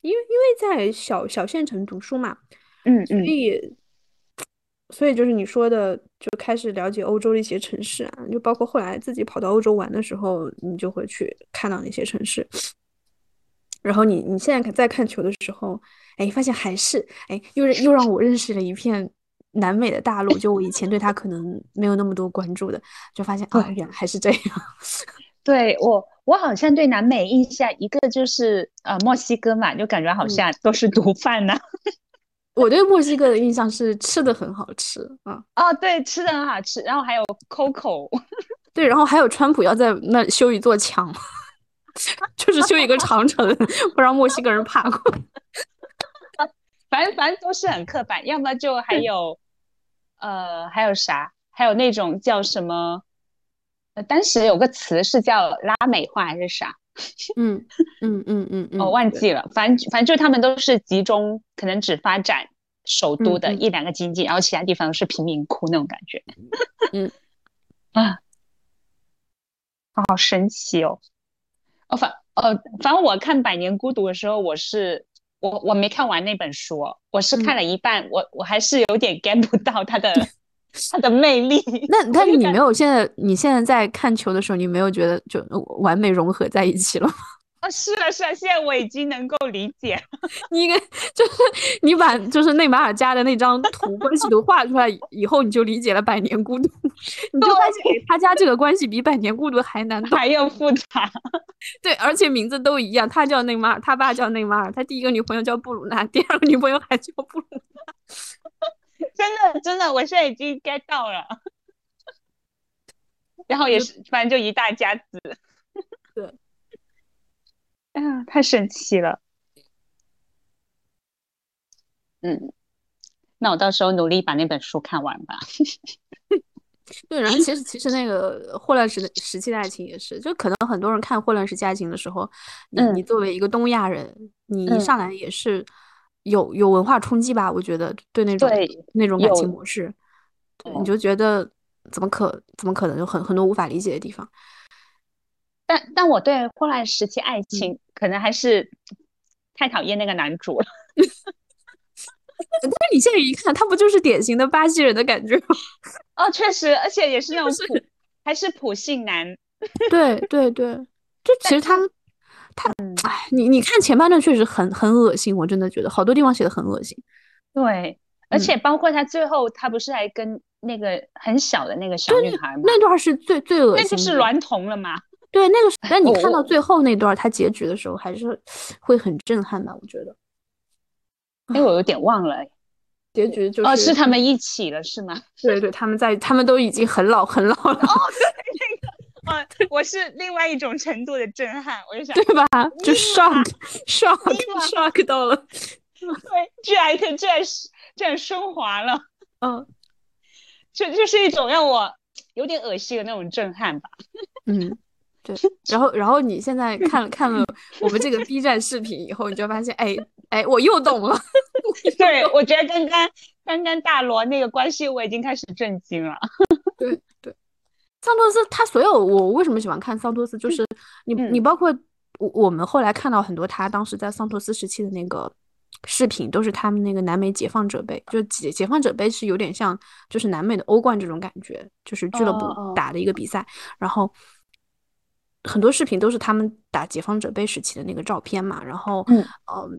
S2: 因为因为在小小县城读书嘛，
S1: 嗯嗯，
S2: 所以。所以就是你说的，就开始了解欧洲的一些城市啊，就包括后来自己跑到欧洲玩的时候，你就会去看到那些城市。然后你你现在看再看球的时候，哎，发现还是哎，又又让我认识了一片南美的大陆，就我以前对他可能没有那么多关注的，就发现啊，原来还是这样。<laughs>
S1: 对我，我好像对南美印象一个就是呃墨西哥嘛，就感觉好像都是毒贩呐。
S2: 我对墨西哥的印象是吃的很好吃啊！
S1: 哦，对，吃的很好吃，然后还有 Coco，<laughs>
S2: 对，然后还有川普要在那修一座墙，<laughs> 就是修一个长城，不让墨西哥人爬过。<laughs>
S1: 反正反正都是很刻板，要么就还有呃还有啥，还有那种叫什么？呃，当时有个词是叫拉美化还是啥？
S2: 嗯嗯嗯嗯嗯，
S1: 我忘记了，反正反正就他们都是集中，可能只发展首都的一两个经济，然后其他地方是贫民窟那种感觉。<laughs>
S2: 嗯
S1: 啊，好神奇哦！哦反呃反正我看《百年孤独》的时候，我是我我没看完那本书，我是看了一半，我我还是有点 get 不到他的。<laughs> <laughs> 它的魅力。
S2: 那但是你没有现在，你现在在看球的时候，你没有觉得就完美融合在一起了吗？<laughs>
S1: 啊，是啊，是啊，现在我已经能够理解。<laughs>
S2: 你应该就是你把就是内马尔家的那张图关系图画出来以后，你就理解了《百年孤独》，你就发现他家这个关系比《百年孤独》还难，
S1: 还要复杂。
S2: 对，而且名字都一样，他叫内马尔，他爸叫内马尔，他第一个女朋友叫布鲁娜，第二个女朋友还叫布鲁娜。
S1: 真的，真的，我现在已经 get 到了。<laughs> 然后也是，反正就一大家子。
S2: 对，
S1: 哎 <laughs> 呀，太神奇了。嗯，那我到时候努力把那本书看完吧。<laughs>
S2: 对，然后其实其实那个《霍乱时的时期的爱情》也是，就可能很多人看《霍乱时期爱情》的时候，你你作为一个东亚人，你一上来也是。有有文化冲击吧？我觉得对那种那种感情模式，你就觉得怎么可怎么可能有很很多无法理解的地方。
S1: 但但我对霍乱时期爱情可能还是太讨厌那个男主了。<laughs>
S2: 但是你现在一看，他不就是典型的巴西人的感觉吗？<laughs>
S1: 哦，确实，而且也是那种普还是普信男。<laughs>
S2: 对对对，就其实他。他，哎，你你看前半段确实很很恶心，我真的觉得好多地方写的很恶心。
S1: 对，而且包括他最后，他不是还跟那个很小的那个小女孩吗？
S2: 那段是最最恶心，
S1: 那个是娈童了吗？
S2: 对，那个。但你看到最后那段，他结局的时候还是会很震撼吧，我觉得。
S1: 哎，我有点忘了，<laughs>
S2: 结局就是哦，
S1: 是他们一起了，是吗？
S2: 对对，他们在，他们都已经很老很老了。哦，
S1: 对那个。啊，我是另外一种程度的震撼，我就想，
S2: 对吧？就 shock shock shock 到了，
S1: 对，居然居然居然升华了，
S2: 嗯，<laughs>
S1: 就就是一种让我有点恶心的那种震撼吧，<laughs>
S2: 嗯，对。然后然后你现在看了看了我们这个 <laughs> B 站视频以后，你就发现，哎哎，我又懂了。
S1: 对，我觉得刚刚刚刚大罗那个关系，我已经开始震惊了。
S2: 对对。桑托斯他所有我为什么喜欢看桑托斯，就是你你包括我我们后来看到很多他当时在桑托斯时期的那个视频，都是他们那个南美解放者杯，就解解放者杯是有点像就是南美的欧冠这种感觉，就是俱乐部打的一个比赛，然后很多视频都是他们打解放者杯时期的那个照片嘛，然后嗯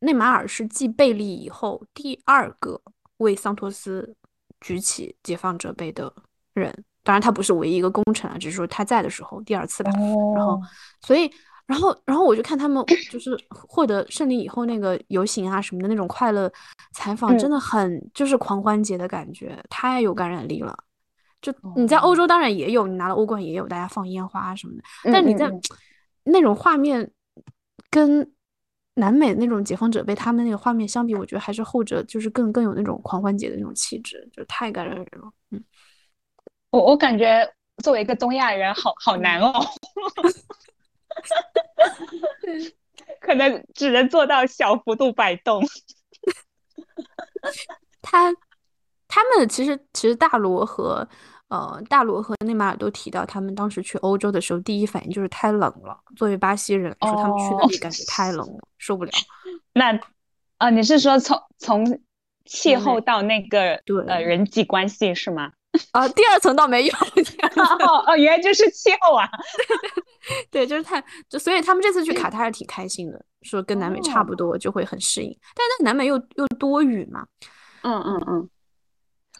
S2: 内马尔是继贝利以后第二个为桑托斯举起解放者杯的人。当然，他不是唯一一个功臣啊，只是说他在的时候第二次吧。然后，所以，然后，然后我就看他们就是获得胜利以后那个游行啊什么的那种快乐采访，真的很就是狂欢节的感觉，太有感染力了。就你在欧洲当然也有，你拿了欧冠也有，大家放烟花什么的。但你在那种画面跟南美那种解放者被他们那个画面相比，我觉得还是后者就是更更有那种狂欢节的那种气质，就太感染人了。嗯。
S1: 我我感觉作为一个东亚人，好好难哦，<laughs> 可能只能做到小幅度摆动。<laughs>
S2: 他他们其实其实大罗和呃大罗和内马尔都提到，他们当时去欧洲的时候，第一反应就是太冷了。作为巴西人来说，他们去那里感觉太冷了，受不了。<laughs>
S1: 那啊，你是说从从气候到那个呃人际关系是吗？<laughs>
S2: 啊，第二层倒没有，<laughs>
S1: 哦哦，原来就是气候啊，<laughs>
S2: 对，就是太就，所以他们这次去卡塔尔挺开心的，说跟南美差不多就会很适应，但是南美又又多雨嘛，
S1: 嗯嗯嗯，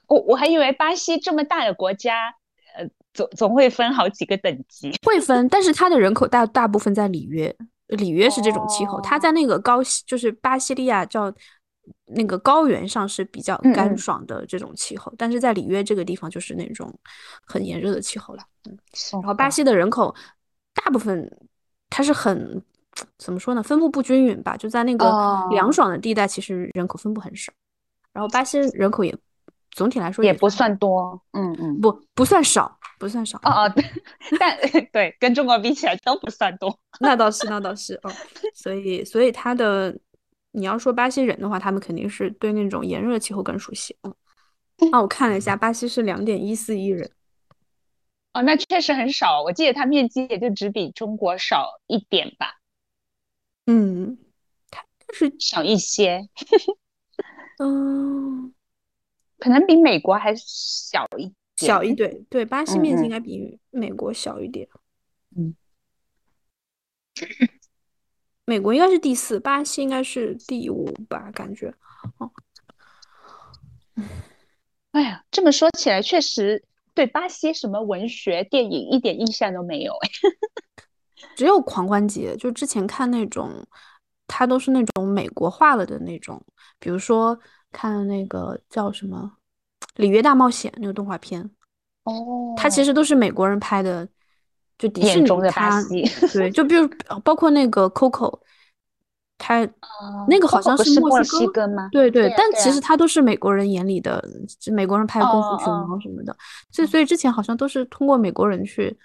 S1: 我我还以为巴西这么大的国家，呃，总总会分好几个等级，
S2: 会分，但是它的人口大大部分在里约，里约是这种气候，它在那个高西，就是巴西利亚叫。那个高原上是比较干爽的这种气候，但是在里约这个地方就是那种很炎热的气候了。嗯，然后巴西的人口大部分它是很怎么说呢？分布不均匀吧，就在那个凉爽的地带，其实人口分布很少。然后巴西人口也总体来说
S1: 也不算多，嗯嗯，
S2: 不不算少，不算少。
S1: 哦哦，<laughs> 但 <laughs> 对跟中国比起来都不算多。
S2: 那倒是，那倒是哦。所以，所以它的。你要说巴西人的话，他们肯定是对那种炎热气候更熟悉。嗯，那我看了一下，巴西是两点一四亿人。
S1: 哦，那确实很少。我记得它面积也就只比中国少一点吧。
S2: 嗯，它是
S1: 少一些。
S2: 嗯，<laughs>
S1: 可能比美国还小一
S2: 小一点。对，巴西面积应该比美国小一点。
S1: 嗯。
S2: 美国应该是第四，巴西应该是第五吧？感觉，哦，
S1: 哎呀，这么说起来，确实对巴西什么文学、电影一点印象都没有哎。<laughs>
S2: 只有狂欢节，就之前看那种，它都是那种美国化了的那种，比如说看那个叫什么《里约大冒险》那个动画片，
S1: 哦，
S2: 它其实都是美国人拍的。就迪士尼，它对，就比如包括那个 Coco，它那个好像
S1: 是
S2: 墨西
S1: 哥吗？
S2: 对对，但其实他都是美国人眼里的，美国人拍功夫熊猫什么的，所以所以之前好像都是通过美国人去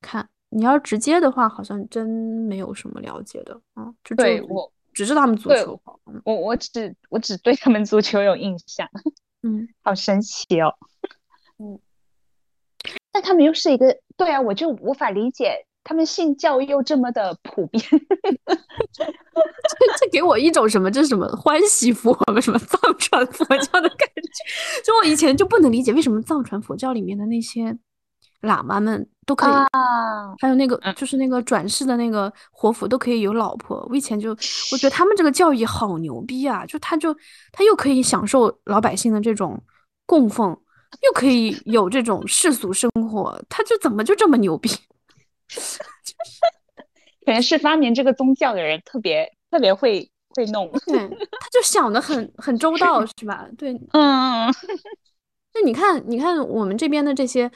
S2: 看。你要直接的话，好像真没有什么了解的啊。就
S1: 对我
S2: 只知道他们足球，
S1: 我我只我只对他们足球有印象。
S2: 嗯，
S1: 好神奇哦。嗯。但他们又是一个对啊，我就无法理解他们信教又这么的普遍，
S2: 这这给我一种什么？这是什么欢喜佛什么藏传佛教的感觉？就我以前就不能理解为什么藏传佛教里面的那些喇嘛们都可以，还有那个就是那个转世的那个活佛都可以有老婆。我以前就我觉得他们这个教义好牛逼啊！就他就他又可以享受老百姓的这种供奉。又可以有这种世俗生活，他就怎么就这么牛逼？<laughs>
S1: 就是可能是发明这个宗教的人特别特别会会弄，
S2: 对，他就想的很很周到，是吧？对，
S1: 嗯。<laughs>
S2: 那你看，你看我们这边的这些，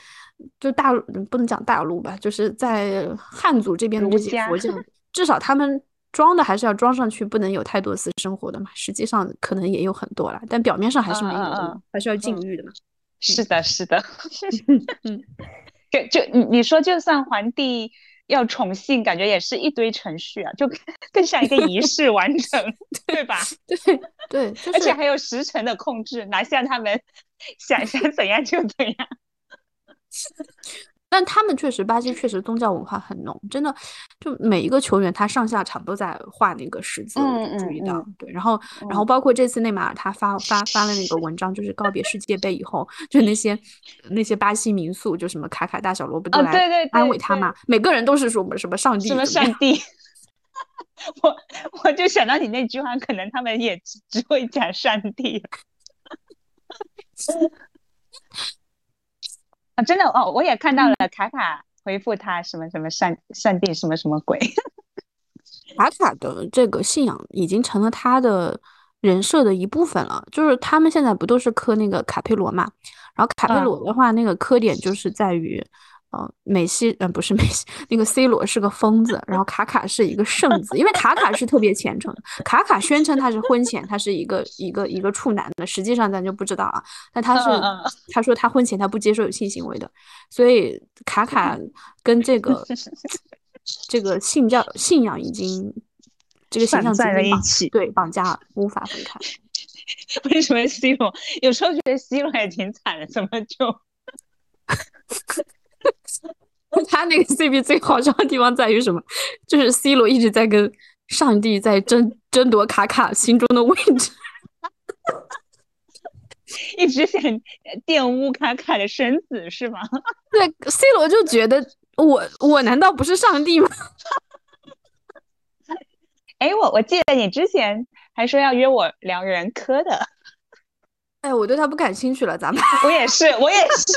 S2: 就大陆不能讲大陆吧，就是在汉族这边的这些佛教，至少他们装的还是要装上去，不能有太多私生活的嘛。实际上可能也有很多啦，但表面上还是没有的，还是要禁欲的嘛。
S1: 是的，是的，<laughs> 嗯，<laughs> 就就你你说，就算皇帝要宠幸，感觉也是一堆程序啊，就更像一个仪式完成，<laughs> 对吧？
S2: 对对，
S1: 而且还有时辰的控制，哪像他们想想怎样就怎样。
S2: 但他们确实，巴西确实宗教文化很浓，真的，就每一个球员他上下场都在画那个十字，注意到对。然后，然后包括这次内马尔他发发发了那个文章，就是告别世界杯以后，就那些那些巴西民宿，就什么卡卡大小罗不都来安慰他嘛？每个人都是说什么什么上帝，
S1: 什么上帝。<laughs> 我我我就想到你那句话，可能他们也只只会讲上帝 <laughs> 啊，真的哦，我也看到了卡卡回复他什么什么上上帝什么什么鬼。<laughs>
S2: 卡卡的这个信仰已经成了他的人设的一部分了，就是他们现在不都是磕那个卡佩罗嘛？然后卡佩罗的话，那个磕点就是在于。呃，美西，呃，不是美西，那个 C 罗是个疯子，然后卡卡是一个圣子，因为卡卡是特别虔诚的。卡卡宣称他是婚前他是一个一个一个处男的，实际上咱就不知道啊。但他是他说他婚前他不接受有性行为的，所以卡卡跟这个 <laughs> 这个信教信仰已经这个形象
S1: 在了一起，
S2: 对，绑架无法分开。<laughs>
S1: 为什么 C 罗有时候觉得 C 罗也挺惨的，怎么就？<laughs>
S2: 他那个 CP 最好笑的地方在于什么？就是 C 罗一直在跟上帝在争争夺卡卡心中的位置，<laughs>
S1: 一直想玷污卡卡的身子是吗？<laughs>
S2: 对，C 罗就觉得我我难道不是上帝吗？
S1: 哎，我我记得你之前还说要约我聊人科的，
S2: 哎，我对他不感兴趣了，咱们
S1: 我也是，我也是。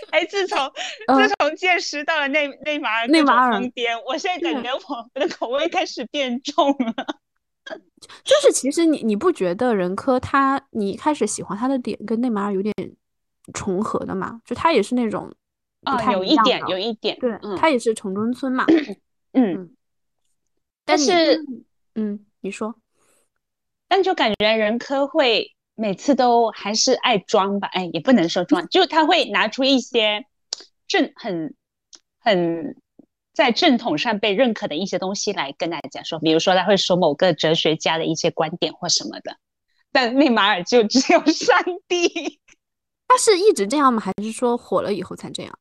S1: <laughs> 哎，自从 <laughs> 自从见识到了内内马尔
S2: 内马尔
S1: 疯癫，我现在感觉我我的口味开始变重了。<laughs>
S2: 就是其实你你不觉得任科他你一开始喜欢他的点跟内马尔有点重合的嘛？就他也是那种
S1: 啊，有一点有一点，
S2: 对他也是城中村嘛。
S1: 嗯，
S2: 但
S1: 是
S2: 嗯，你说，
S1: 但就感觉任科会。每次都还是爱装吧，哎，也不能说装，<laughs> 就他会拿出一些正很很在正统上被认可的一些东西来跟大家说，比如说他会说某个哲学家的一些观点或什么的，但内马尔就 <laughs> 只有上帝。
S2: 他是一直这样吗？还是说火了以后才这样？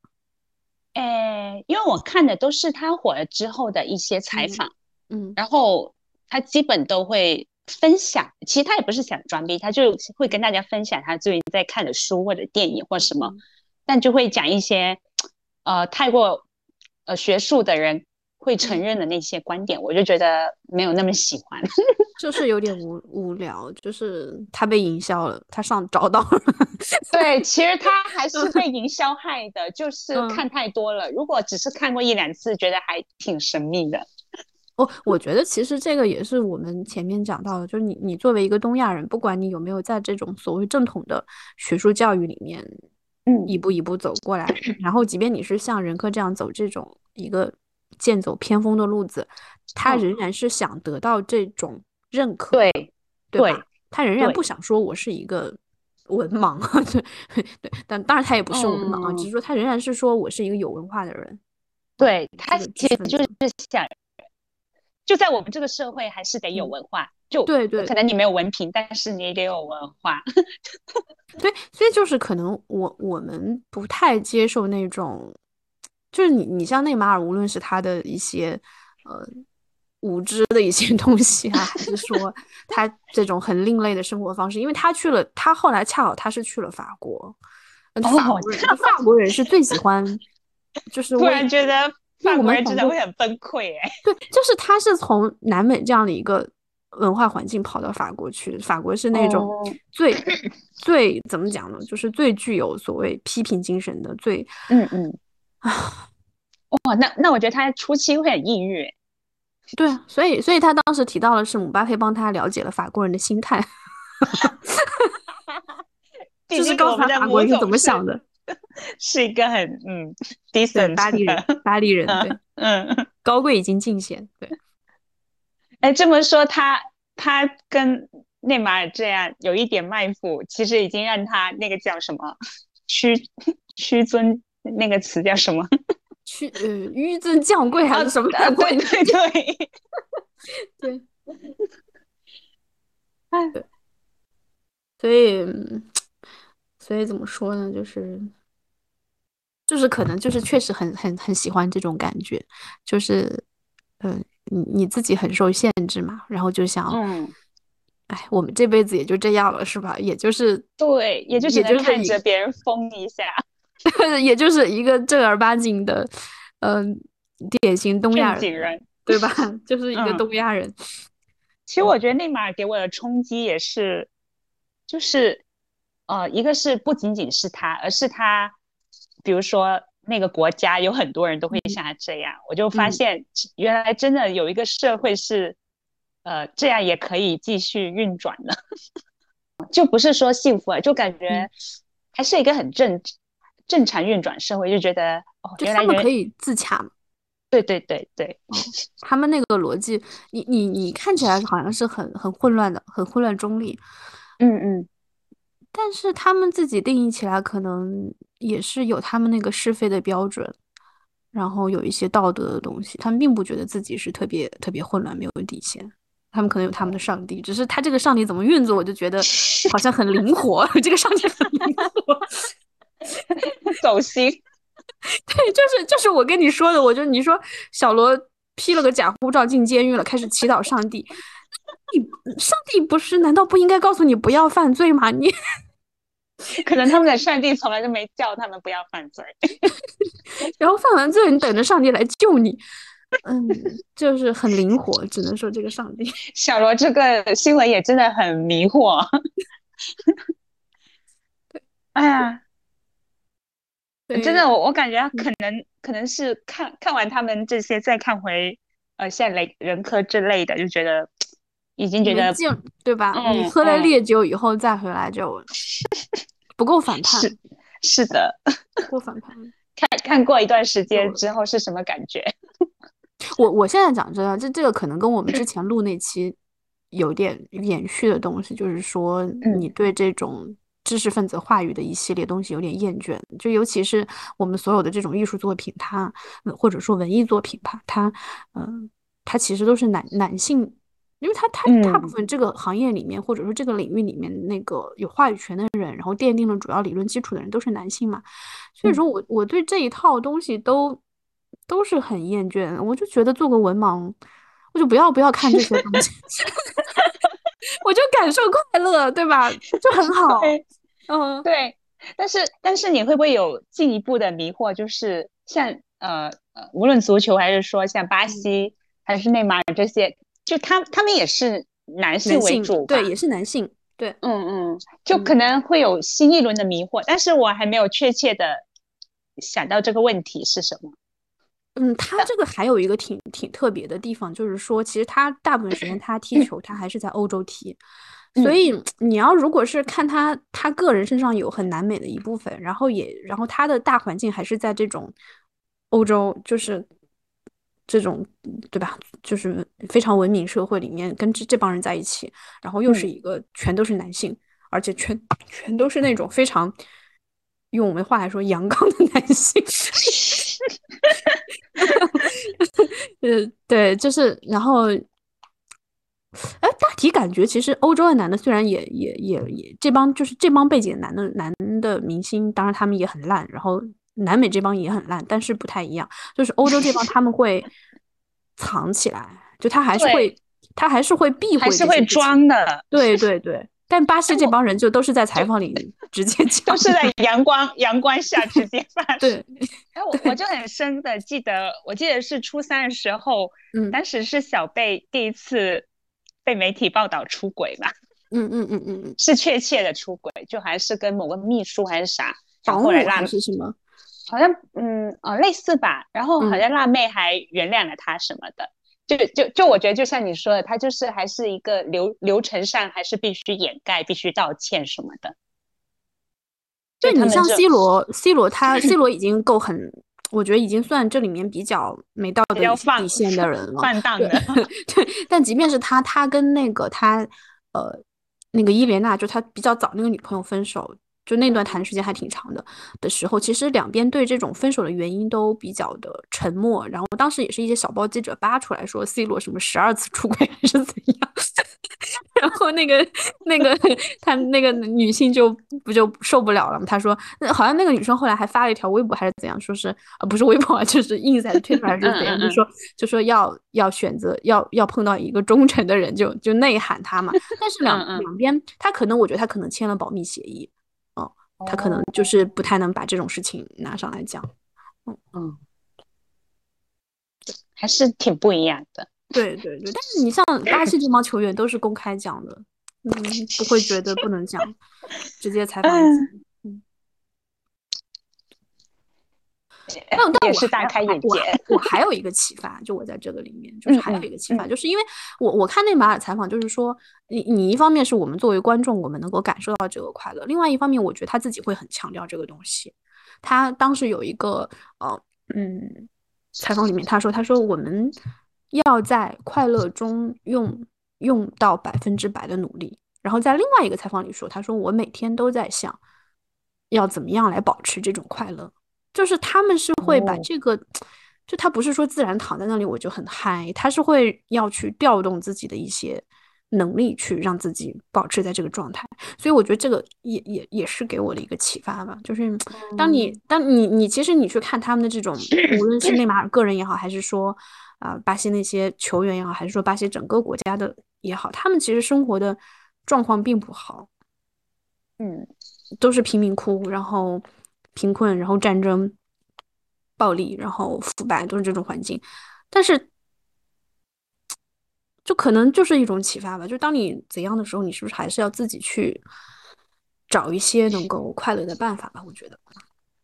S1: 哎，因为我看的都是他火了之后的一些采访，
S2: 嗯，
S1: 然后他基本都会。分享，其实他也不是想装逼，他就会跟大家分享他最近在看的书或者电影或什么，但就会讲一些，呃，太过呃学术的人会承认的那些观点，我就觉得没有那么喜欢，<laughs>
S2: 就是有点无无聊，就是他被营销了，他上找到了，<laughs>
S1: 对，其实他还是被营销害的，就是看太多了，如果只是看过一两次，觉得还挺神秘的。
S2: 我我觉得其实这个也是我们前面讲到的，就是你你作为一个东亚人，不管你有没有在这种所谓正统的学术教育里面，
S1: 嗯，
S2: 一步一步走过来，然后即便你是像任科这样走这种一个剑走偏锋的路子，他仍然是想得到这种认可，
S1: 对
S2: 对吧？他仍然不想说我是一个文盲，<laughs> 对对，但当然他也不是文盲啊，只是说他仍然是说我是一个有文化的人，
S1: 对他其实就是想。就在我们这个社会，还是得有文化。就
S2: 对对，
S1: 可能你没有文凭，但是你也得有文化。<laughs>
S2: 对，所以就是可能我我们不太接受那种，就是你你像内马尔，无论是他的一些呃无知的一些 <laughs> 东西啊，还是说他这种很另类的生活方式，因为他去了，他后来恰好他是去了法国，法国人，法国人是最喜欢，就是 <laughs>
S1: 突然觉得。法国人
S2: 真
S1: 的会很崩溃哎，
S2: 对，就是他是从南美这样的一个文化环境跑到法国去，法国是那种最最怎么讲呢？就是最具有所谓批评精神的，最
S1: 嗯嗯啊，<laughs> 哇，那那我觉得他初期会很抑郁，<laughs>
S2: 对啊，所以所以他当时提到的是姆巴佩帮他了解了法国人的心态，<laughs> 就是告诉他法国人是怎么想的。<laughs>
S1: 是一个很嗯，decent
S2: 巴黎人，巴黎人 <laughs> 对，
S1: 嗯，<laughs>
S2: 高贵已经尽显，对。
S1: 哎，这么说，他他跟内马尔这样有一点卖腐，其实已经让他那个叫什么屈屈尊那个词叫什么？
S2: 屈呃纡尊降贵还是什么？
S1: 对对
S2: 对对，
S1: 哎，
S2: 对，所以所以怎么说呢？就是。就是可能就是确实很很很喜欢这种感觉，就是，嗯，你你自己很受限制嘛，然后就想，
S1: 嗯，
S2: 哎，我们这辈子也就这样了，是吧？也就是
S1: 对，也
S2: 就只能
S1: 看着别人疯一下，<laughs>
S2: 也就是一个正儿八经的，嗯，典型东亚
S1: 人，
S2: 对吧？<laughs> 就是一个
S1: 嗯
S2: 东亚人。
S1: 其实我觉得内马尔给我的冲击也是，就是，呃，一个是不仅仅是他，而是他，比如说那个国家有很多人都会像他这样，我就发
S2: 嗯。
S1: 现原来真的有一个社会是，呃，这样也可以继续运转的，<laughs> 就不是说幸福啊，就感觉
S2: 嗯。
S1: 还是一个很正正常运转社会，就觉得哦，
S2: 就
S1: 原来人
S2: 他们可以自洽嘛，
S1: 对对对对，
S2: 他们那个逻辑，你你你看起来好像是很很混乱的，很混乱中立，
S1: 嗯嗯。
S2: 但是他们自己定义起来，可能也是有他们那个是非的标准，然后有一些道德的东西，他们并不觉得自己是特别特别混乱，没有底线。他们可能有他们的上帝，只是他这个上帝怎么运作，我就觉得好像很灵活。<laughs> 这个上帝很灵活，<laughs>
S1: 走心，<laughs>
S2: 对，就是就是我跟你说的，我就你说小罗披了个假护照进监狱了，开始祈祷上帝，你上帝不是难道不应该告诉你不要犯罪吗？你
S1: 可能他们的上帝从来就没叫他们不要犯罪。<laughs>
S2: 然后犯完罪，你等着上帝来救你。嗯，就是很灵活，只能说这个上帝。<laughs>
S1: 小罗这个新闻也真的很迷惑。<laughs> 哎呀，真的，我我感觉可能可能是看看完他们这些，再看回呃像雷人科之类的，就觉得已经觉得，
S2: 对吧？
S1: 嗯
S2: 你喝了
S1: 嗯
S2: 烈酒以后再回来就不够反叛，
S1: 是是的。<laughs>
S2: 不够反叛。
S1: 看看过一段时间之后是什么感觉？<laughs>
S2: 我我现在讲真的，这这个可能跟我们之前录那期有点延续的东西，就是说
S1: 嗯
S2: 你对这种知识分子话语的一系列东西有点厌倦，就尤其是我们所有的这种艺术作品，它呃或者说文艺作品吧，它嗯、它其实都是男男性。因为他他大部
S1: 嗯
S2: 分这个行业里面，或者说这个领域里面，那个有话语权的人，然后奠定了主要理论基础的人都是男性嘛，所以
S1: 嗯
S2: 说我我对这一套东西都都是很厌倦，我就觉得做个文盲，我就不要不要看这些东西，<laughs> 我就感受快乐，对吧？就很 <laughs> 好，
S1: 对
S2: 嗯
S1: 对，但是但是你会不会有进一步的迷惑？就是像呃呃，无论足球还是说像巴西还是内马尔这些，就他他们也是男性为主吧？
S2: 对，也是男性，对，
S1: 嗯嗯，就可能会有新一轮的迷惑，但是我还没有确切的想到这个问题是什么。
S2: 嗯，他这个还有一个挺挺特别的地方，就是说，其实他大部分时间他踢球，他还是在欧洲踢，所
S1: 嗯
S2: 以你要如果是看他他个人身上有很南美的一部分，然后也然后他的大环境还是在这种欧洲，就是这种对吧？就是非常文明社会里面跟这这帮人在一起，然后又是
S1: 嗯
S2: 一个全都是男性，而且全全都是那种非常用我们话来说阳刚的男性。呃，对，就是，然后，哎，大体感觉其实欧洲的男的虽然也也也也这帮就是这帮背景男的男的明星，当然他们也很烂，然后南美这帮也很烂，但是不太一样，就是欧洲这帮他们会藏起来，就他还是会他还是会避讳
S1: 还是会装的，
S2: 对对对。但巴西这帮人就都是在采访里 <laughs> 直接讲
S1: 都是在阳光阳光下直接发生。<laughs>
S2: 对，
S1: 哎我我就很深的记得，我记得是初三的时候，
S2: 嗯
S1: 当时是小贝第一次被媒体报道出轨嘛，
S2: 嗯嗯嗯嗯嗯，
S1: 是确切的出轨，就还是跟某个秘书还是啥，然
S2: 保姆
S1: 后后来辣
S2: 还是什么？
S1: 好像嗯呃类似吧，然后好
S2: 嗯
S1: 像辣妹还原谅了他什么的。就就就我觉得，就像你说的，他就是还是一个流流程上还是必须掩盖、必须道歉什么的。
S2: 就你像 C 罗，C 罗他 C 罗已经够很，我觉得已经算这里面比较没道德
S1: 比较放
S2: 底底线的人了。
S1: 放荡
S2: 对
S1: 的，<laughs>
S2: 对，但即便是他，他跟那个他呃那个伊莲娜，就他比较早那个女朋友分手，就那段谈的时间还挺长的的时候，其实两边对这种分手的原因都比较的沉默。然后当时也是一些小报记者扒出来说 C 罗什么十二次出轨还是怎样，<laughs> 然后那个那个他那个女性就不就受不了了嘛？她说，那好像那个女生后来还发了一条微博还是怎样，说是呃不是微博啊，就是 ins 还是 Twitter 还是怎样，就说就说要要选择要要碰到一个忠诚的人就就内涵他嘛。但是两两边他可能我觉得他可能签了保密协议，哦，他可能
S1: 哦
S2: 就是不太能把这种事情拿上来讲。
S1: 嗯，还是挺不一样的。
S2: 对对对，但是你像巴西这帮球员都是公开讲的，嗯，不会觉得不能讲，直接采访。嗯，但但
S1: 我是大开眼界。
S2: 我 <laughs> 还有一个启发，就我在这个里面，就是还有一个启发，就是因为我我看内马尔采访，就是说你你一方面是我们作为观众，我们能够感受到这个快乐；，另外一方面，我觉得他自己会很强调这个东西。他当时有一个呃嗯采访里面，他说他说我们。要在快乐中用用到百分之百的努力。然后在另外一个采访里说，他说我每天都在想，要怎么样来保持这种快乐。就是他们是会把这个，就他不是说自然躺在那里我就很嗨，他是会要去调动自己的一些能力，去让自己保持在这个状态。所以我觉得这个也也也是给我的一个启发吧。就是当你当你你其实你去看他们的这种，无论是内马尔个人也好，还是说。啊，巴西那些球员也好，还是说巴西整个国家的也好，他们其实生活的状况并不好，
S1: 嗯，
S2: 都是贫民窟，然后贫困，然后战争、暴力，然后腐败，都是这种环境。但是，就可能就是一种启发吧。就当你怎样的时候，你是不是还是要自己去找一些能够快乐的办法吧？我觉得，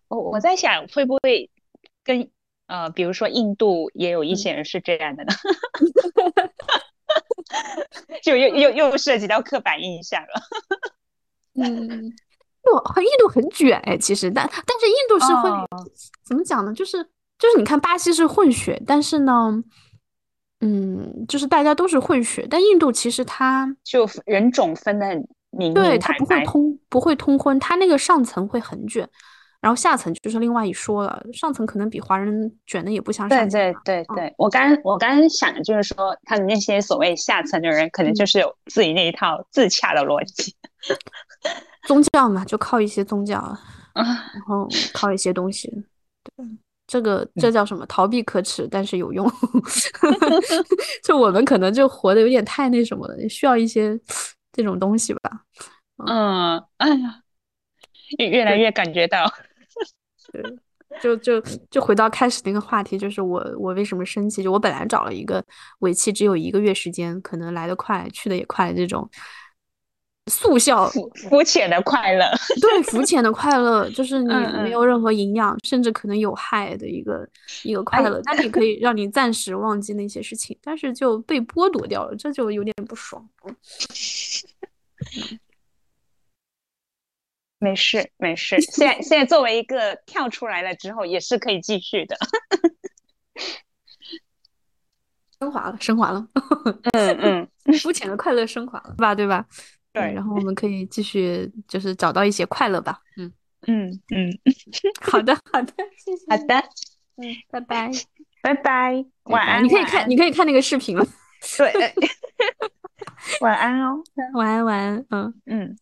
S1: 我我在想，会不会跟。呃，比如说印度也有一些人是这样的呢，<laughs> 就又又又涉及到刻板印象了。
S2: 嗯，我和印度很卷哎，其实，但但是印度是会怎么讲呢？就是就是你看巴西是混血，但是呢，嗯，就是大家都是混血，但印度其实它
S1: 就人种分的很明，
S2: 对，它不会通不会通婚，它那个上层会很卷。然后下层就是另外一说了，上层可能比华人卷的也不像上
S1: 层。对对对对，我刚我刚刚想的就是说，他的那些所谓下层的人，可能就是有自己那一套自洽的逻辑。<laughs>
S2: 宗教嘛，就靠一些宗教，<laughs> 然后靠一些东西。对，这个这叫什么？逃避可耻，但是有用。<laughs> 就我们可能就活得有点太那什么了，需要一些这种东西吧。
S1: 嗯，哎呀，越来越感觉到。
S2: 对，就就就回到开始那个话题，就是我我为什么生气？就我本来找了一个为期只有一个月时间，可能来得快去的也快这种速效
S1: 肤浅的快乐。<laughs>
S2: 对，肤浅的快乐就是你没有任何营养，甚至可能有害的一个一个快乐。那你可 <laughs> 以让你暂时忘记那些事情，但是就被剥夺掉了，这就有点不爽。<laughs>
S1: 没事没事，现在现在作为一个跳出来了之后，也是可以继续的，
S2: 升华了，升华了，
S1: 嗯嗯，
S2: 肤浅的快乐升华了吧，对吧？
S1: 对，
S2: 然后我们可以继续，就是找到一些快乐吧，
S1: 嗯。嗯嗯，<laughs>
S2: 好的好的，谢谢，
S1: 好的，
S2: 嗯，拜拜。<laughs>
S1: 拜拜，晚安，
S2: 你可以看你可以看那个视频了，
S1: 对，<laughs> 晚安哦，
S2: 晚安晚安，嗯。
S1: 嗯。